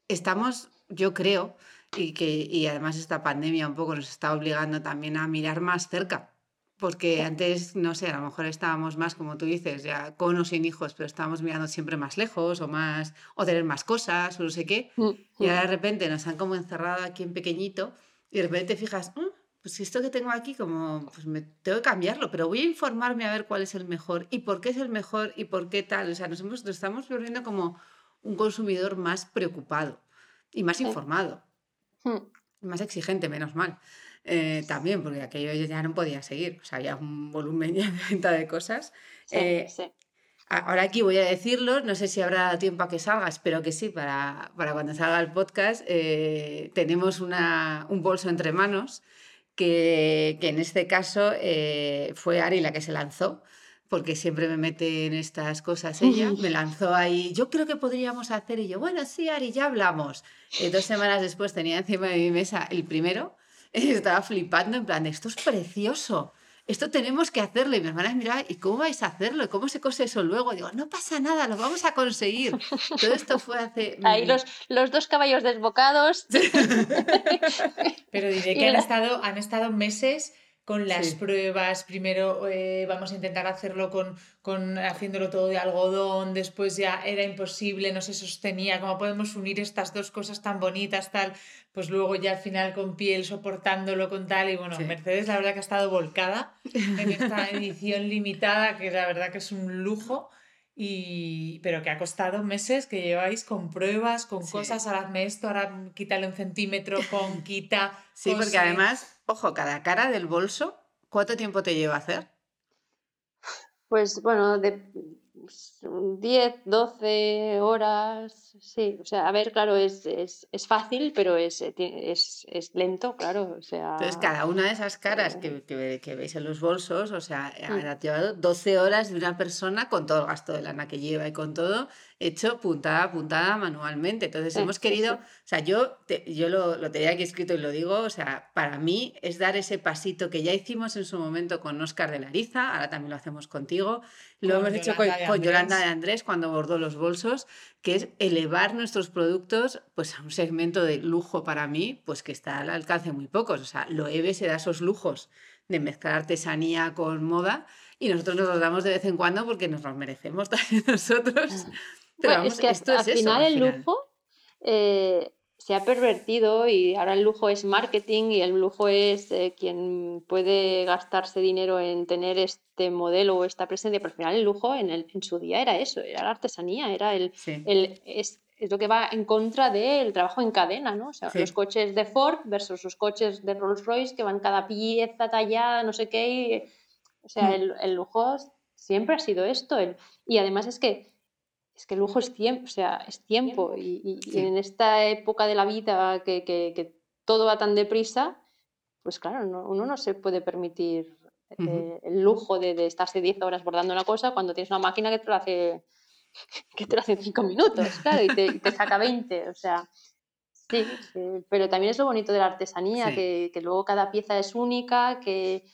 estamos, yo creo, y que y además esta pandemia un poco nos está obligando también a mirar más cerca porque antes, no sé, a lo mejor estábamos más, como tú dices, ya con o sin hijos, pero estábamos mirando siempre más lejos o más, o tener más cosas o no sé qué. Mm, y ahora de repente nos han como encerrado aquí en pequeñito y de repente te fijas, mm, pues esto que tengo aquí, como, pues me tengo que cambiarlo, pero voy a informarme a ver cuál es el mejor y por qué es el mejor y por qué tal. O sea, nos, hemos, nos estamos volviendo como un consumidor más preocupado y más informado. Mm. Más exigente, menos mal. Eh, también, porque aquello ya no podía seguir, o sea, había un volumen ya de venta de cosas. Eh, ahora aquí voy a decirlo, no sé si habrá tiempo a que salga, espero que sí, para, para cuando salga el podcast. Eh, tenemos una, un bolso entre manos que, que en este caso fue Ari la que se lanzó porque siempre me mete en estas cosas ella, me lanzó ahí, yo creo que podríamos hacer, y yo, bueno, sí, Ari, ya hablamos. dos semanas después tenía encima de mi mesa el primero, [LAUGHS] estaba flipando en plan, esto es precioso. esto tenemos que hacerlo. Y mi hermana miraba, ¿y cómo vais a hacerlo? ¿Cómo se cose eso luego? digo, no pasa nada, lo vamos a conseguir. Todo esto [LAUGHS] fue hace...
Ahí los, los dos caballos desbocados. [LAUGHS]
Pero diré que han estado, han estado meses con las pruebas. Primero eh, vamos a intentar hacerlo con, con haciéndolo todo de algodón, después ya era imposible, no se sostenía. ¿Cómo podemos unir estas dos cosas tan bonitas, tal? Pues luego ya al final con piel, soportándolo con tal. Y bueno, Mercedes la verdad que ha estado volcada en esta [LAUGHS] edición limitada, que la verdad que es un lujo. Y, pero que ha costado meses que lleváis con pruebas, con cosas, ahora hazme esto, ahora quítale un centímetro, con quita.
Sí, porque además, ojo, cada cara del bolso, ¿cuánto tiempo te lleva a hacer?
Pues bueno, de 10, 12 horas, sí. O sea, a ver, claro, es, es, es fácil, pero es, eh, es, es, lento, claro. O sea...
Entonces, cada una de esas caras que, que, que veis en los bolsos, o sea, mm. ha llevado 12 horas de una persona con todo el gasto de lana que lleva y con todo, hecho puntada a puntada manualmente. Entonces hemos querido, o sea, yo, yo lo, lo, tenía aquí escrito y lo digo, o sea, para mí es dar ese pasito que ya hicimos en su momento con Oscar de Lariza, ahora también lo hacemos contigo, lo hemos hecho con, con Yolanda de Andrés cuando bordó los bolsos, que es elevar nuestros productos pues a un segmento de lujo para mí, pues que está al alcance muy pocos. O sea, Loewe se da esos lujos de mezclar artesanía con moda y nosotros nos los damos de vez en cuando porque nos los merecemos [LAUGHS] también nosotros.
Pero es que esto al, final el lujo eh, se ha pervertido y ahora el lujo es marketing y el lujo es eh, quien puede gastarse dinero en tener este modelo o esta presencia, pero al final el lujo en, el, en su día era eso, era la artesanía, era el, el es, es, lo que va en contra del trabajo en cadena, ¿no? O sea, los coches de Ford versus los coches de Rolls Royce que van cada pieza tallada, no sé qué, o sea, mm. el, el, lujo siempre ha sido esto, el, y además es que es que el lujo es tiempo, o sea, es tiempo. Y, en esta época de la vida que, que, todo va tan deprisa, pues claro, uno no se puede permitir eh, el lujo de, de, estarse 10 horas bordando una cosa cuando tienes una máquina que te lo hace [LAUGHS] que te lo hace en 5 minutos, claro, y te, te, saca 20. O sea, sí, pero también es lo bonito de la artesanía, que, que luego cada pieza es única, que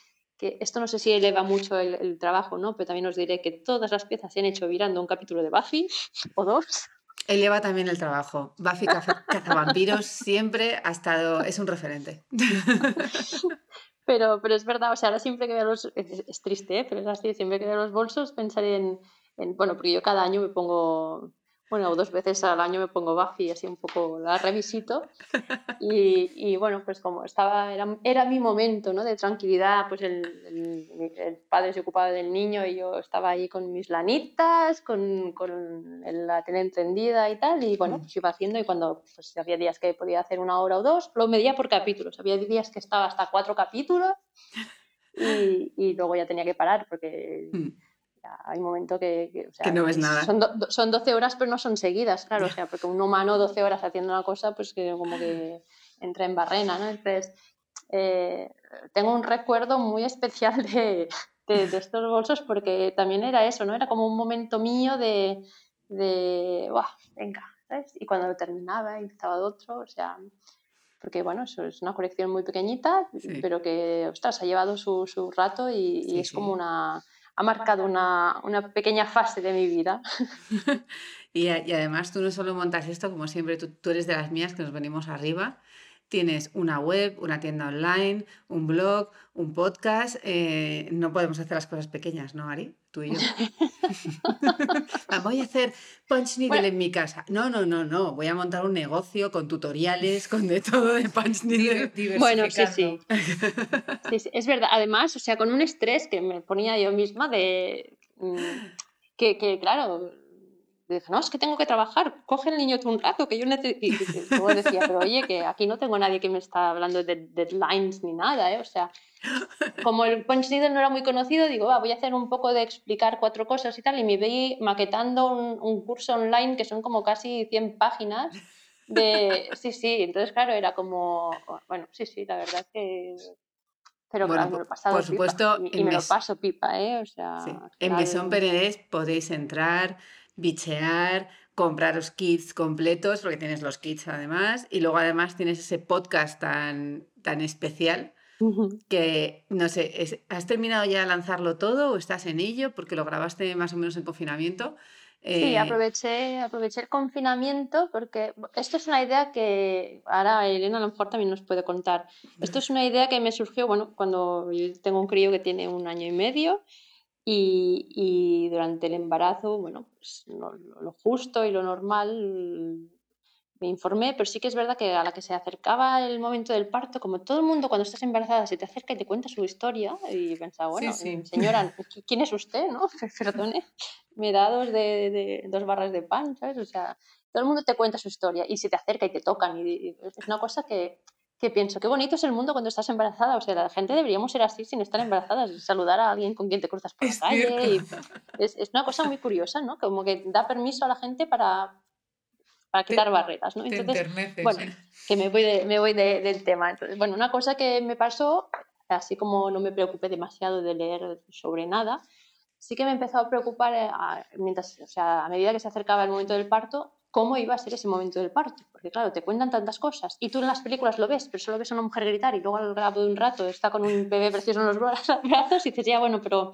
esto no sé si eleva mucho el, trabajo, ¿no? Pero también os diré que todas las piezas se han hecho virando un capítulo de Buffy [LAUGHS] o dos.
Eleva también el trabajo. Buffy Cazavampiros siempre ha estado, es un referente. [LAUGHS]
Pero, pero es verdad, o sea, ahora siempre que veo los, es, triste, ¿eh? pero es así, siempre que veo los bolsos pensaré en, en, bueno, porque yo cada año me pongo bueno, dos veces al año me pongo Buffy, así un poco la revisito. [LAUGHS] Y, y bueno, pues como estaba, era, era, mi momento ¿no? de tranquilidad, pues el, el, padre se ocupaba del niño y yo estaba ahí con mis lanitas, con, con la tele encendida y tal. Y bueno, pues iba haciendo y cuando pues, había días que podía hacer una hora o dos, lo medía por capítulos. Había días que estaba hasta cuatro capítulos [LAUGHS] y, y luego ya tenía que parar porque... Hmm hay un momento que,
no ves nada.
Son, son 12 horas, pero no son seguidas, claro, o sea, porque un humano 12 horas haciendo una cosa, pues que como que entra en barrena, ¿no? Entonces, eh, tengo un recuerdo muy especial de, de, estos bolsos porque también era eso, ¿no? Era como un momento mío de, de venga, ¿sabes? Y cuando terminaba, empezaba otro, o sea, porque bueno, eso es una colección muy pequeñita, pero que, ostras, ha llevado su, su rato y, es como una ha marcado una, una pequeña fase de mi vida. [LAUGHS]
y, además tú no solo montas esto, como siempre, tú, tú eres de las mías que nos venimos arriba. Tienes una web, una tienda online, un blog, un podcast. Eh, no podemos hacer las cosas pequeñas, ¿no, Ari? Tú y yo. [LAUGHS] voy a hacer punch needle en mi casa. No, no, no, no. Voy a montar un negocio con tutoriales, con de todo de punch needle.
Bueno, sí, sí. sí, sí. Es verdad. Además, o sea, con un estrés que me ponía yo misma de... Mm, que, que claro, no, es que tengo que trabajar, coge el niño un rato, que yo necesito. Y luego decía, pero oye, que aquí no tengo nadie que me está hablando de deadlines ni nada, ¿eh? O sea, [LAUGHS] como el punch no era muy conocido, digo, va, voy a hacer un poco de explicar cuatro cosas y tal, y me vi maquetando un, un curso online que son como casi 100 páginas de... [LAUGHS] Sí, sí, entonces claro, era como... Bueno, sí, sí, la verdad que pero bueno, claro, me lo he pasado
por supuesto,
pipa. y, me lo paso pipa, ¿eh? O sea,
sí. En Mesón Peredes podéis entrar, bichear, compraros kits completos, porque tienes los kits además, y luego además tienes ese podcast tan, tan especial que, no sé, ¿has terminado ya de lanzarlo todo o estás en ello? Porque lo grabaste más o menos en confinamiento.
Sí,
Eh,
aproveché, aproveché el confinamiento porque esto es una idea que ahora Elena a lo mejor también nos puede contar. Esto es una idea que me surgió, bueno, cuando yo tengo un crío que tiene un año y medio y, y durante el embarazo, bueno, pues lo, lo justo y lo normal me informé, pero sí que es verdad que a la que se acercaba el momento del parto, como todo el mundo cuando estás embarazada se te acerca y te cuenta su historia, y pensaba, bueno,
sí.
señora, [LAUGHS] ¿quién es usted? ¿no? [LAUGHS] Perdone, me da dos, de, de- dos barras de pan, ¿sabes? O sea, todo el mundo te cuenta su historia y se te acerca y te tocan, y, y es una cosa que, que pienso, qué bonito es el mundo cuando estás embarazada, o sea, la gente deberíamos ser así sin estar embarazadas, saludar a alguien con quien te cruzas por
Es
la calle, y es, es una cosa muy curiosa, ¿no? Como que da permiso a la gente para, para
Te-
quitar barreras, ¿no?
Te
Entonces, bueno,
sí.
que me voy, de- me voy de- del tema. Entonces, bueno, una cosa que me pasó, así como no me preocupé demasiado de leer sobre nada, sí que me empezó a preocupar eh, a, mientras, o sea, a medida que se acercaba el momento del parto, cómo iba a ser ese momento del parto. Porque claro, te cuentan tantas cosas y tú en las películas lo ves, pero solo ves a una mujer gritar y luego al cabo de un rato está con un bebé precioso en los bra- [LAUGHS] brazos y dices, ya, bueno, pero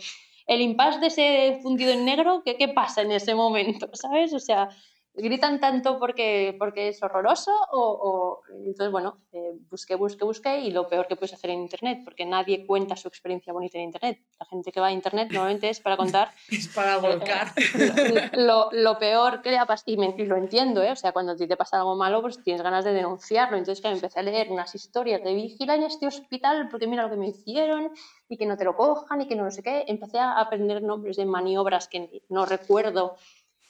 el impasse de ese fundido en negro, ¿qué, qué pasa en ese momento? ¿Sabes? O sea, gritan tanto porque, porque es horroroso o, o- entonces bueno eh, busqué busqué busqué y lo peor que puedes hacer en internet porque nadie cuenta su experiencia bonita en internet la gente que va a internet normalmente es para contar [LAUGHS]
Es para volcar. [LAUGHS]
lo, lo peor que le ha pasado y, me- y lo entiendo ¿eh? o sea cuando a ti te pasa algo malo pues tienes ganas de denunciarlo entonces claro, empecé a leer unas historias de vigila en este hospital porque mira lo que me hicieron y que no te lo cojan y que no sé qué empecé a aprender nombres de maniobras que no recuerdo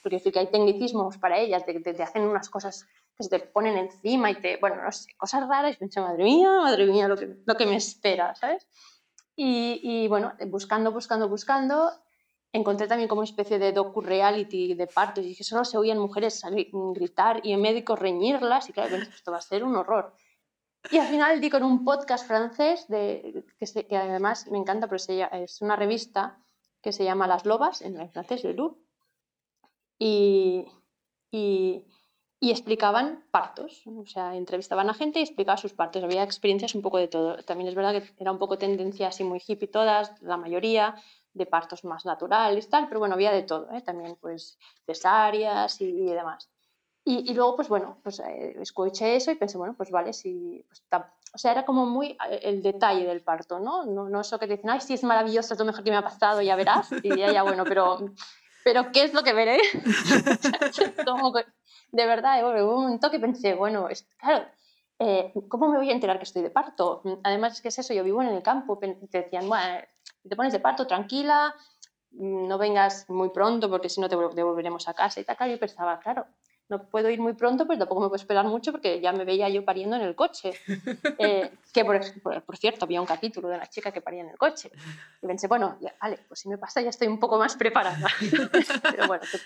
porque sí que hay tecnicismos para ellas, que te, te hacen unas cosas que se te ponen encima y te, bueno, no sé, cosas raras, y pensé, madre mía, madre mía, lo que, lo que me espera, ¿sabes? Y, y bueno, buscando, buscando, buscando, encontré también como especie de docu-reality de partos, y que solo se oían mujeres gritar y médicos reñirlas, y claro, pensé, esto va a ser un horror. Y al final di con un podcast francés, de, que, se- que además me encanta, pero es una revista que se llama Las Lobas, en francés, Le Loup, y, y, y explicaban partos, o sea, entrevistaban a gente y explicaban sus partos, había experiencias un poco de todo. También es verdad que era un poco tendencia así muy hippie todas, la mayoría, de partos más naturales tal, pero bueno, había de todo, ¿eh? también pues cesáreas y, y demás. Y, y luego, pues bueno, pues eh, escuché eso y pensé, bueno, pues vale, si... Pues, o sea, era como muy eh, el detalle del parto, ¿no? ¿no? No eso que te dicen, ay, sí, es maravilloso, es lo mejor que me ha pasado, ya verás. Y ya, ya, bueno, pero, pero ¿qué es lo que veré? [LAUGHS] de verdad, eh, hubo un momento que pensé, bueno, claro, eh, ¿cómo me voy a enterar que estoy de parto? Además, es que es eso, yo vivo en el campo, te decían, bueno, te pones de parto tranquila, no vengas muy pronto porque si no te vol- devolveremos a casa y tal. Claro, yo pensaba, claro, no puedo ir muy pronto, pero tampoco me puedo esperar mucho porque ya me veía yo pariendo en el coche. [LAUGHS] Eh, que por, por- por cierto, había un capítulo de una chica que paría en el coche. Y pensé, bueno, ya, vale, pues si me pasa ya estoy un poco más preparada. [LAUGHS] pero bueno, to-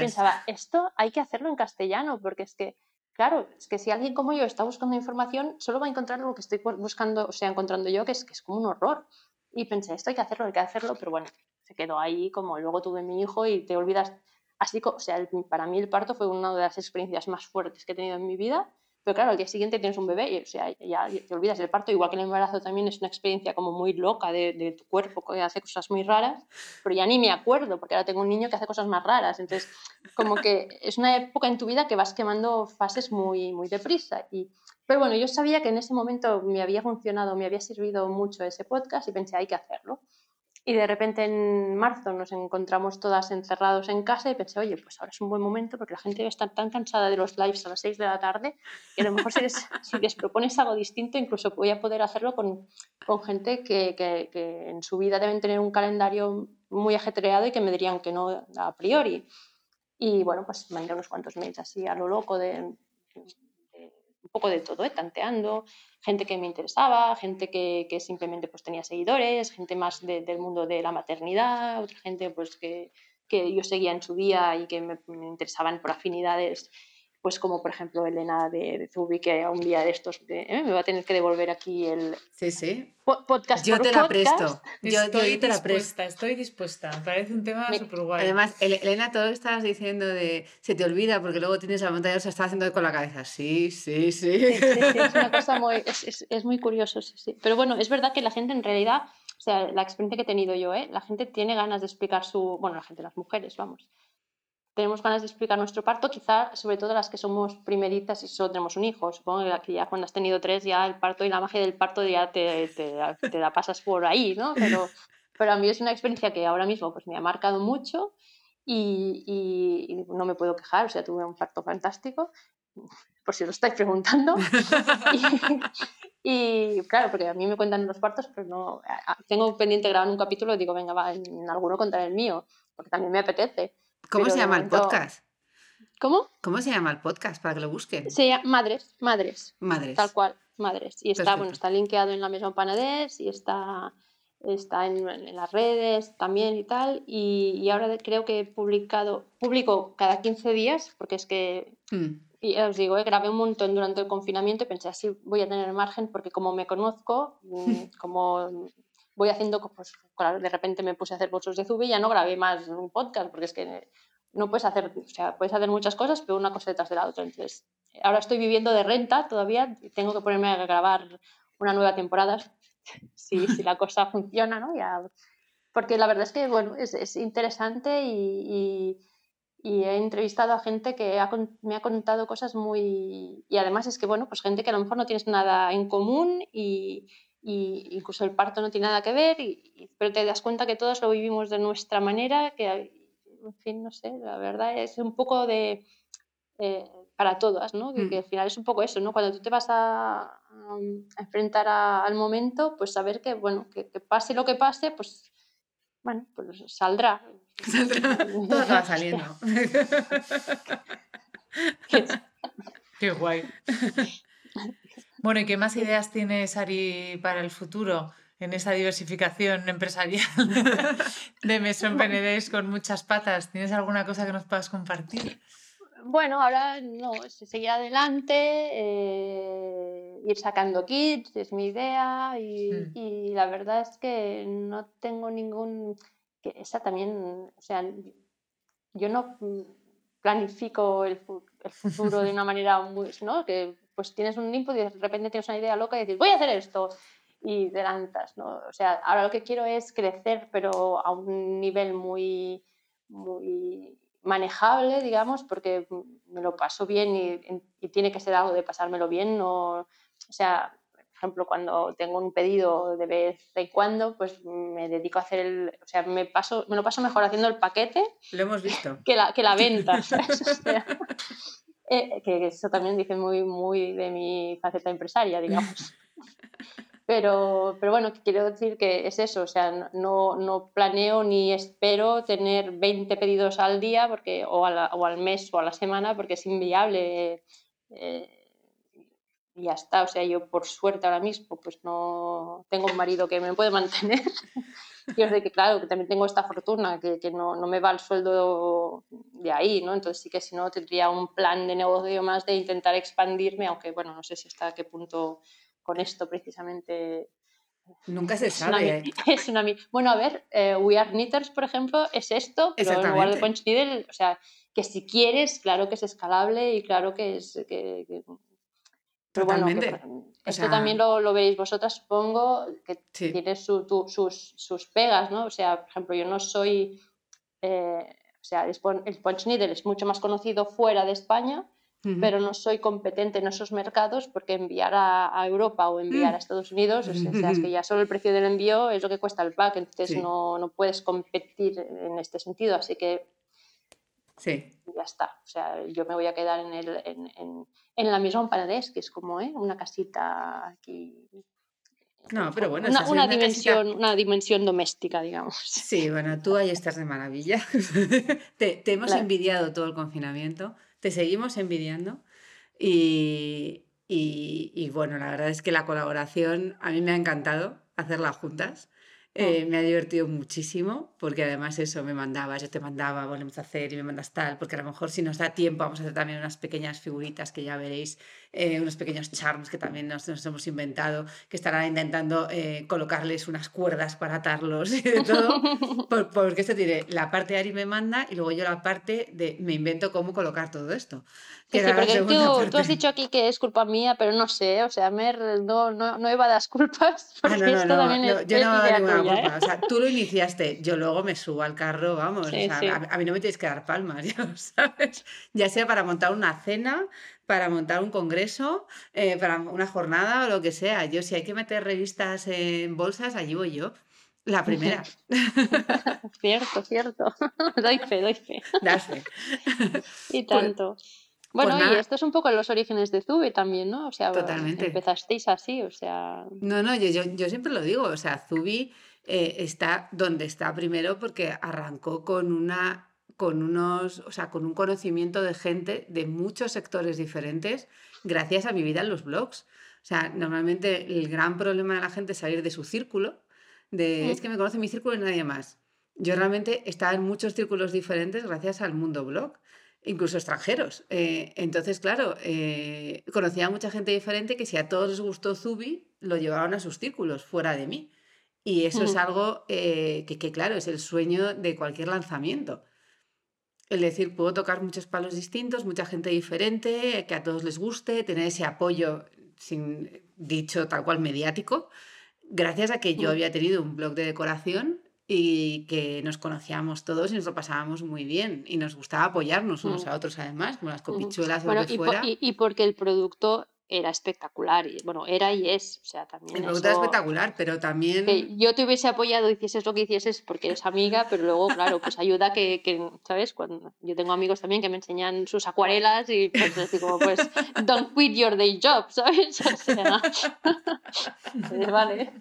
pensaba, esto hay que hacerlo en castellano porque es que, claro, es que si alguien como yo está buscando información, solo va a encontrar lo que estoy bu- buscando, o sea, encontrando yo, que es, que es como un horror. Y pensé, esto hay que hacerlo, hay que hacerlo, pero bueno, se quedó ahí como luego tuve mi hijo y te olvidas. Así, co- o sea, para mí el parto fue una de las experiencias más fuertes que he tenido en mi vida. Pero claro, al día siguiente tienes un bebé y o sea, ya te olvidas del parto, igual que el embarazo también es una experiencia como muy loca de, de tu cuerpo que hace cosas muy raras, pero ya ni me acuerdo porque ahora tengo un niño que hace cosas más raras. Entonces, como que es una época en tu vida que vas quemando fases muy, muy deprisa. Y, pero bueno, yo sabía que en ese momento me había funcionado, me había servido mucho ese podcast y pensé, hay que hacerlo. Y de repente en marzo nos encontramos todas encerrados en casa y pensé, oye, pues ahora es un buen momento porque la gente debe estar tan cansada de los lives a las 6 de la tarde que a lo mejor si les, [LAUGHS] si les propones algo distinto, incluso voy a poder hacerlo con, con gente que, que, que en su vida deben tener un calendario muy ajetreado y que me dirían que no a priori. Y bueno, pues mandé unos cuantos mails así a lo loco de, un poco de todo, ¿eh? tanteando, gente que me interesaba, gente que, que simplemente pues tenía seguidores, gente más de- del mundo de la maternidad, otra gente pues que, que yo seguía en su día y que me, me interesaban por afinidades. Pues como por ejemplo Elena de, de Zubi, que un día de estos eh, me va a tener que devolver aquí el
Sí, sí.
po- podcast
Yo
por
te la
podcast.
presto. Yo, yo
estoy
te la presto.
dispuesta, estoy dispuesta. Parece un tema
Me-
súper guay.
Además, Ele- Elena, todo lo que estabas diciendo de se te olvida porque luego tienes la montaña rusa, estaba haciendo con la cabeza. Sí, sí, sí.
Sí, sí, sí, es una cosa muy, es, es- es muy curioso, sí, sí. Pero bueno, es verdad que la gente en realidad, o sea, la experiencia que he tenido yo, ¿eh? la gente tiene ganas de explicar su, bueno, la gente, las mujeres, vamos, tenemos ganas de explicar nuestro parto, quizá sobre todo las que somos primerizas y solo tenemos un hijo. Supongo que ya cuando has tenido tres, ya el parto y la magia del parto ya te, te, te la pasas por ahí, ¿no? Pero, pero a mí es una experiencia que ahora mismo pues, me ha marcado mucho y, y- y no me puedo quejar, o sea, tuve un parto fantástico, por si lo estáis preguntando. [LAUGHS] Y, y, claro, porque a mí me cuentan los partos, pero no. Tengo pendiente grabar un capítulo y digo, venga, va, en alguno contaré el mío, porque también me apetece.
¿Cómo
Pero
se llama el podcast?
¿Cómo?
¿Cómo se llama el podcast para que lo busquen?
Se llama Madres, Madres,
Madres.
tal cual, Madres. Y está, bueno, está linkeado en la Maison Panadés y está, está en, en las redes también y tal. Y, y ahora creo que he publicado, publico cada 15 días, porque es que
Mm.
Y ya os digo, eh, grabé un montón durante el confinamiento y pensé así voy a tener margen porque como me conozco, mm, [LAUGHS] como voy haciendo, pues de repente me puse a hacer bolsos de Zubi y ya no grabé más un podcast porque es que no puedes hacer, o sea, puedes hacer muchas cosas, pero una cosa detrás de la otra. Entonces, ahora estoy viviendo de renta todavía tengo que ponerme a grabar una nueva temporada [LAUGHS] si, si la cosa [LAUGHS] funciona, ¿no? Ya, porque la verdad es que, bueno, es, es interesante y, y- y he entrevistado a gente que ha me ha contado cosas muy... Y además es que, bueno, pues gente que a lo mejor no tienes nada en común y, y incluso el parto no tiene nada que ver, y, y- pero te das cuenta que todos lo vivimos de nuestra manera, que, en fin, no sé, la verdad es un poco de... eh, para todas, ¿no? Que, que al final es un poco eso, ¿no? Cuando tú te vas a, a enfrentar a- al momento, pues saber que, bueno, que, que pase lo que pase, pues, bueno, pues saldrá. [LAUGHS]
Todo acaba saliendo. [LAUGHS] [LAUGHS]
Qué guay. Bueno, ¿y qué más ideas tienes, Ari, para el futuro en esa diversificación empresarial [LAUGHS] de Maison Benedés con muchas patas? ¿Tienes alguna cosa que nos puedas compartir?
Bueno, ahora no, seguir adelante, eh, ir sacando kits, es mi idea, y,
Mm.
y la verdad es que no tengo ningún. que esa también, o sea, yo no mm, planifico el, el futuro de una [LAUGHS] manera muy. ¿no? Que pues tienes un input y de repente tienes una idea loca y dices, voy a hacer esto, y te lanzas, ¿no? O sea, ahora lo que quiero es crecer, pero a un nivel muy. muy manejable, digamos, porque me lo paso bien y, y tiene que ser algo de pasármelo bien, no, o sea, por ejemplo, cuando tengo un pedido de vez en cuando, pues me dedico a hacer el, o sea, me, paso, me lo paso mejor haciendo el paquete
Lo hemos visto.
que la, que la venta, [LAUGHS] [LAUGHS] eh, que eso también dice muy, muy de mi faceta empresaria, digamos. [LAUGHS] Pero, pero bueno, quiero decir que es eso, o sea, no, no planeo ni espero tener 20 pedidos al día porque, o, a la- o al mes o a la semana porque es inviable. eh, y ya está, o sea, yo por suerte ahora mismo pues no tengo un marido que me puede mantener. [LAUGHS] Y es de que, claro, que también tengo esta fortuna, que, que no, no me va el sueldo de ahí, ¿no? Entonces sí que si no tendría un plan de negocio más de intentar expandirme, aunque bueno, no sé si hasta qué punto con esto precisamente
Nunca se
es una,
sabe.
mi- [LAUGHS] es una Bueno, a ver, eh, We Are Knitters, por ejemplo, es esto, pero en lugar de. Punch Needle, o sea, que si quieres, claro que es escalable y claro que es... Que, que- pero bueno, que,
O
esto
sea-
también lo, lo veis vosotras, supongo, que
Sí.
tiene su- tu- sus, sus pegas, ¿no? O sea, por ejemplo, yo no soy... eh, o sea, el Punch Needle es mucho más conocido fuera de España, pero no soy competente en esos mercados porque enviar a, a Europa o enviar
Mm.
a Estados Unidos, o sea, es que ya solo el precio del envío es lo que cuesta el pack, entonces
Sí.
no, no puedes competir en este sentido, así que
Sí.
ya está. O sea, yo me voy a quedar en, el, en, en, en la Maison Paradés, que es como ¿eh? una casita aquí.
No, pero bueno,
una, una
una
dimensión,
casita-
una dimensión doméstica, digamos.
Sí, bueno, tú ahí estás de maravilla. [LAUGHS] te, te hemos
Claro.
envidiado todo el confinamiento, te seguimos envidiando y, y- y, bueno, la verdad es que la colaboración a mí me ha encantado hacerla juntas eh, me ha divertido muchísimo, porque además eso me mandaba, yo te mandaba, volvemos a hacer y me mandas tal, porque a lo mejor si nos da tiempo vamos a hacer también unas pequeñas figuritas que ya veréis, eh, unos pequeños charms que también nos, nos hemos inventado, que estarán intentando eh, colocarles unas cuerdas para atarlos y de todo, [LAUGHS] porque esto tiene la parte de Ari me manda y luego yo la parte de me invento cómo colocar todo esto.
Sí, sí, porque tú, tú, has dicho aquí que es culpa mía, pero no sé, o sea, Mer, no, no, no evadas culpas, porque
ah, no,
esto también es,
yo no
idea
ninguna
tuya,
culpa.
¿eh?
O sea, tú lo [LAUGHS] iniciaste, yo luego me subo al carro, vamos.
Sí,
o sea, a, a mí no me tienes que dar palmas, [LAUGHS] ya sabes. Ya sea para montar una cena, para montar un congreso, eh, para una jornada o lo que sea. Yo, si hay que meter revistas en bolsas, allí voy yo. La [LAUGHS] primera. [LAUGHS]
Cierto, cierto. [LAUGHS] doy fe, doy fe.
Das fe.
Y
Pues-
tanto. Bueno, y
nada.
esto es un poco los orígenes de Zube también, ¿no? O sea,
Totalmente.
empezasteis así, o sea,
No, no, yo, yo, yo siempre lo digo, o sea, Zubi eh, está donde está primero porque arrancó con una con unos, o sea, con un conocimiento de gente de muchos sectores diferentes gracias a mi vida en los blogs. O sea, normalmente el gran problema de la gente es salir de su círculo, de es que me conoce mi círculo y nadie más. Yo realmente estaba en muchos círculos diferentes gracias al mundo blog, incluso extranjeros. Eh, entonces, claro, eh, conocía a mucha gente diferente que si a todos les gustó Zubi, lo llevaban a sus círculos, fuera de mí. Y eso es
Mm.
algo eh, que, que, claro, es el sueño de cualquier lanzamiento. El decir, puedo tocar muchos palos distintos, mucha gente diferente, que a todos les guste, tener ese apoyo, sin dicho tal cual mediático, gracias a que yo
Mm.
había tenido un blog de decoración y que nos conocíamos todos y nos lo pasábamos muy bien y nos gustaba apoyarnos unos
Mm.
a otros además, con las copichuelas o
bueno,
lo que
y,
fuera.
y- y porque el producto era espectacular, y, bueno, era y es, o sea, también
El producto era
eso-
espectacular, pero también...
que yo te hubiese apoyado, hicieses lo que hicieses porque eres amiga, pero luego, claro, pues ayuda que, que, ¿sabes? Cuando yo tengo amigos también que me enseñan sus acuarelas y pues les digo, pues, don't quit your day job, ¿sabes? [LAUGHS] O sea, eh, vale.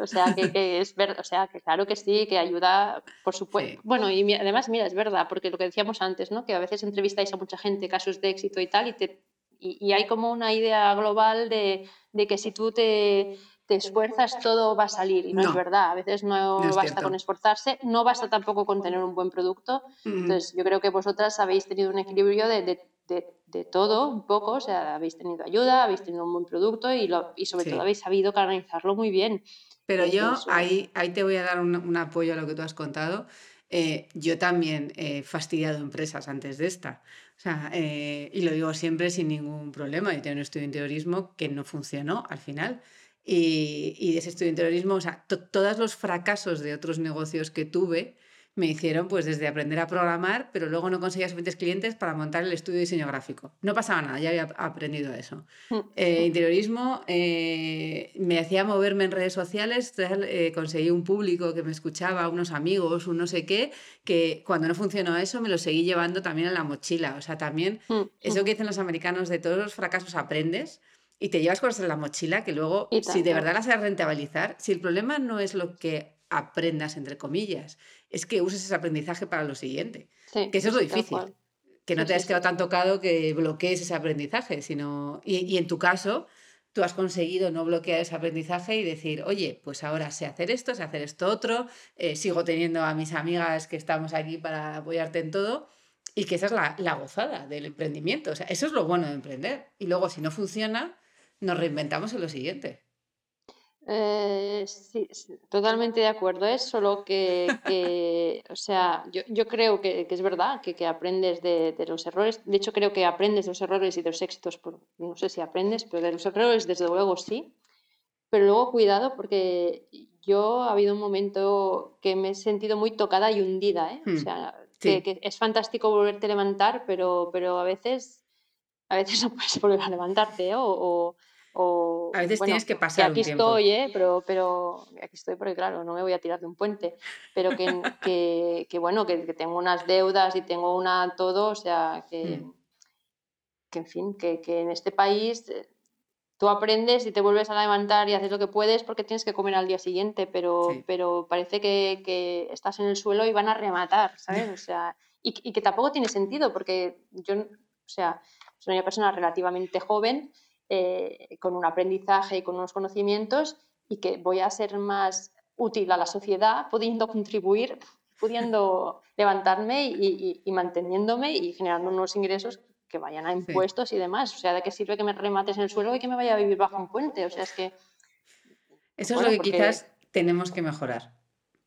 O sea, que, que es verdad, o sea, que claro que sí, que ayuda, por supuesto.
Sí.
Bueno, y además, mira, es verdad, porque lo que decíamos antes, ¿no? Que a veces entrevistáis a mucha gente, casos de éxito y tal, y, te, y, y hay como una idea global de, de que si tú te, te esfuerzas, todo va a salir. Y no,
No.
es verdad, a veces no,
No
basta con esforzarse, no basta tampoco con tener un buen producto.
Mm,
Entonces, yo creo que vosotras habéis tenido un equilibrio de, de, de, de todo, un poco, o sea, habéis tenido ayuda, habéis tenido un buen producto y, lo, y sobre
Sí.
todo habéis sabido canalizarlo muy bien.
Pero
que
yo ahí, ahí te voy a dar un, un apoyo a lo que tú has contado. Eh, yo también he fastidiado empresas antes de esta. O sea, eh, y lo digo siempre sin ningún problema. Yo tengo un estudio de interiorismo que no funcionó al final. Y, y ese estudio de interiorismo, o sea, to- todos los fracasos de otros negocios que tuve me hicieron pues desde aprender a programar, pero luego no conseguía suficientes clientes para montar el estudio de diseño gráfico. No pasaba nada, ya había aprendido eso.
Mm.
Eh, interiorismo eh, me hacía moverme en redes sociales, eh, conseguí un público que me escuchaba, unos amigos, un no sé qué, que cuando no funcionó eso me lo seguí llevando también en la mochila. O sea, también
Mm,
eso
mm.
que dicen los americanos de todos los fracasos aprendes y te llevas cosas en la mochila que luego, si de verdad las sabes rentabilizar, si el problema no es lo que aprendas, entre comillas, es que uses ese aprendizaje para lo siguiente.
Sí,
Que eso es lo difícil. Que no
Sí,
te
sí.
quedado tan tocado que bloquees ese aprendizaje, sino. Y, y en tu caso, tú has conseguido no bloquear ese aprendizaje y decir, oye, pues ahora sé hacer esto, sé hacer esto otro, eh, sigo teniendo a mis amigas que estamos aquí para apoyarte en todo. Y que esa es la, la gozada del emprendimiento. O sea, eso es lo bueno de emprender. Y luego, si no funciona, nos reinventamos en lo siguiente.
Eh, sí, sí, totalmente de acuerdo. Es solo que, que, o sea, yo, yo creo que, que es verdad que, que aprendes de, de los errores. De hecho, creo que aprendes de los errores y de los éxitos. Por, no sé si aprendes, pero de los errores, desde luego, sí. Pero luego, cuidado, porque yo ha habido un momento que me he sentido muy tocada y hundida, ¿eh? O
Hmm,
sea,
sí.
que, que es fantástico volverte a levantar, pero, pero a veces, a veces [LAUGHS] no puedes volver a levantarte, ¿eh? O, o- o,
A veces
bueno,
tienes que
que
pasar un
aquí
tiempo.
estoy, ¿eh? Pero, pero aquí estoy porque, claro, no me voy a tirar de un puente, pero que, [LAUGHS] que, que bueno, que, que tengo unas deudas y tengo una todo, o sea, que,
Mm.
que en fin, que, que en este país eh, tú aprendes y te vuelves a levantar y haces lo que puedes porque tienes que comer al día siguiente, pero,
Sí.
pero parece que, que estás en el suelo y van a rematar, ¿sabes? O sea, y, y que tampoco tiene sentido porque yo, o sea, soy una persona relativamente joven, eh, con un aprendizaje y con unos conocimientos y que voy a ser más útil a la sociedad, pudiendo contribuir, pudiendo [LAUGHS] levantarme y, y, manteniéndome y generando unos ingresos que vayan a impuestos y demás. O sea, ¿de qué sirve que me remates en el suelo y que me vaya a vivir bajo un puente? O sea, es que...
Eso es lo que quizás tenemos que mejorar.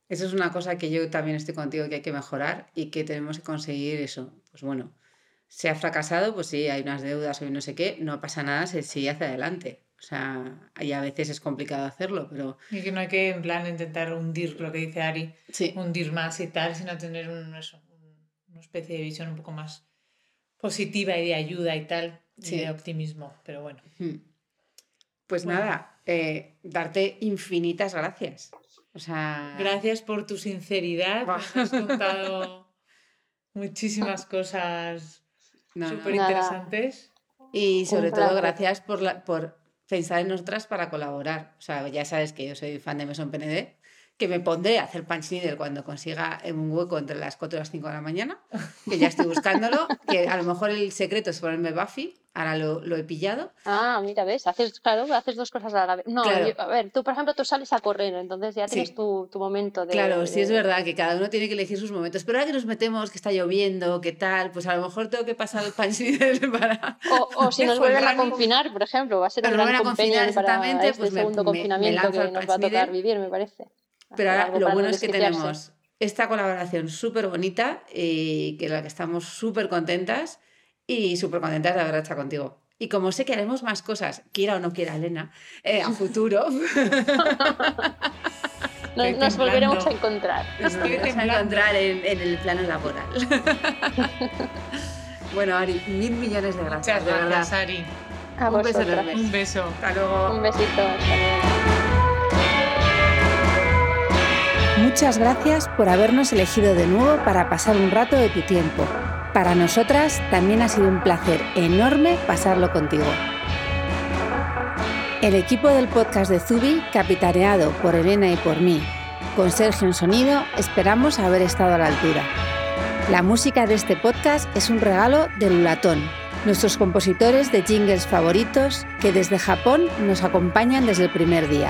Eso es una cosa que yo también estoy contigo que hay que mejorar y que tenemos que conseguir eso. Pues bueno, se ha fracasado, pues sí, hay unas deudas o no sé qué, no pasa nada, se sigue hacia adelante. O sea, y a veces es complicado hacerlo, pero...
Y que no hay que, en plan, intentar hundir lo que dice Ari, hundir más y tal, sino tener un, eso, una especie de visión un poco más positiva y de ayuda y tal, y de optimismo, pero bueno.
Pues nada, eh, darte infinitas gracias. O sea...
Gracias por tu sinceridad, has contado [LAUGHS] muchísimas cosas súper interesantes.
Y sobre todo gracias por, la, por pensar en nosotras para colaborar. O sea, ya sabes que yo soy fan de Meson PND que me pondré a hacer punch needle cuando consiga un hueco entre las 4 y las 5 de la mañana, que ya estoy buscándolo, que a lo mejor el secreto es ponerme Buffy, ahora lo, lo he pillado.
Ah, mira, ves, haces, claro, haces dos cosas a la vez. No, a ver, tú por ejemplo, tú sales a correr, entonces ya tienes tu, tu, momento de...
Claro, sí es verdad que cada uno tiene que elegir sus momentos, pero ahora que nos metemos, que está lloviendo, que tal, pues a lo mejor tengo que pasar el punch needle [LAUGHS] para...
O, o si nos vuelven a confinar, por ejemplo, va a ser un gran confinar para este pues segundo confinamiento que nos va a tocar vivir, me parece.
Pero ahora lo bueno es que tenemos esta colaboración súper bonita y que la que estamos súper contentas y súper contentas de haber hecho contigo. Y como sé que haremos más cosas, quiera o no quiera Elena, eh, a futuro. [LAUGHS]
nos, volveremos a encontrar.
Nos volveremos a encontrar en, el plano laboral. [LAUGHS] bueno, Ari, mil millones de gracias.
Muchas gracias, Ari.
un beso
Un beso.
Hasta luego.
Un besito. Hasta luego.
Muchas gracias por habernos elegido de nuevo para pasar un rato de tu tiempo. Para nosotras también ha sido un placer enorme pasarlo contigo. El equipo del podcast de Zubi, capitaneado por Elena y por mí, con Sergio en sonido, esperamos haber estado a la altura. La música de este podcast es un regalo de Lulatón, nuestros compositores de jingles favoritos que desde Japón nos acompañan desde el primer día.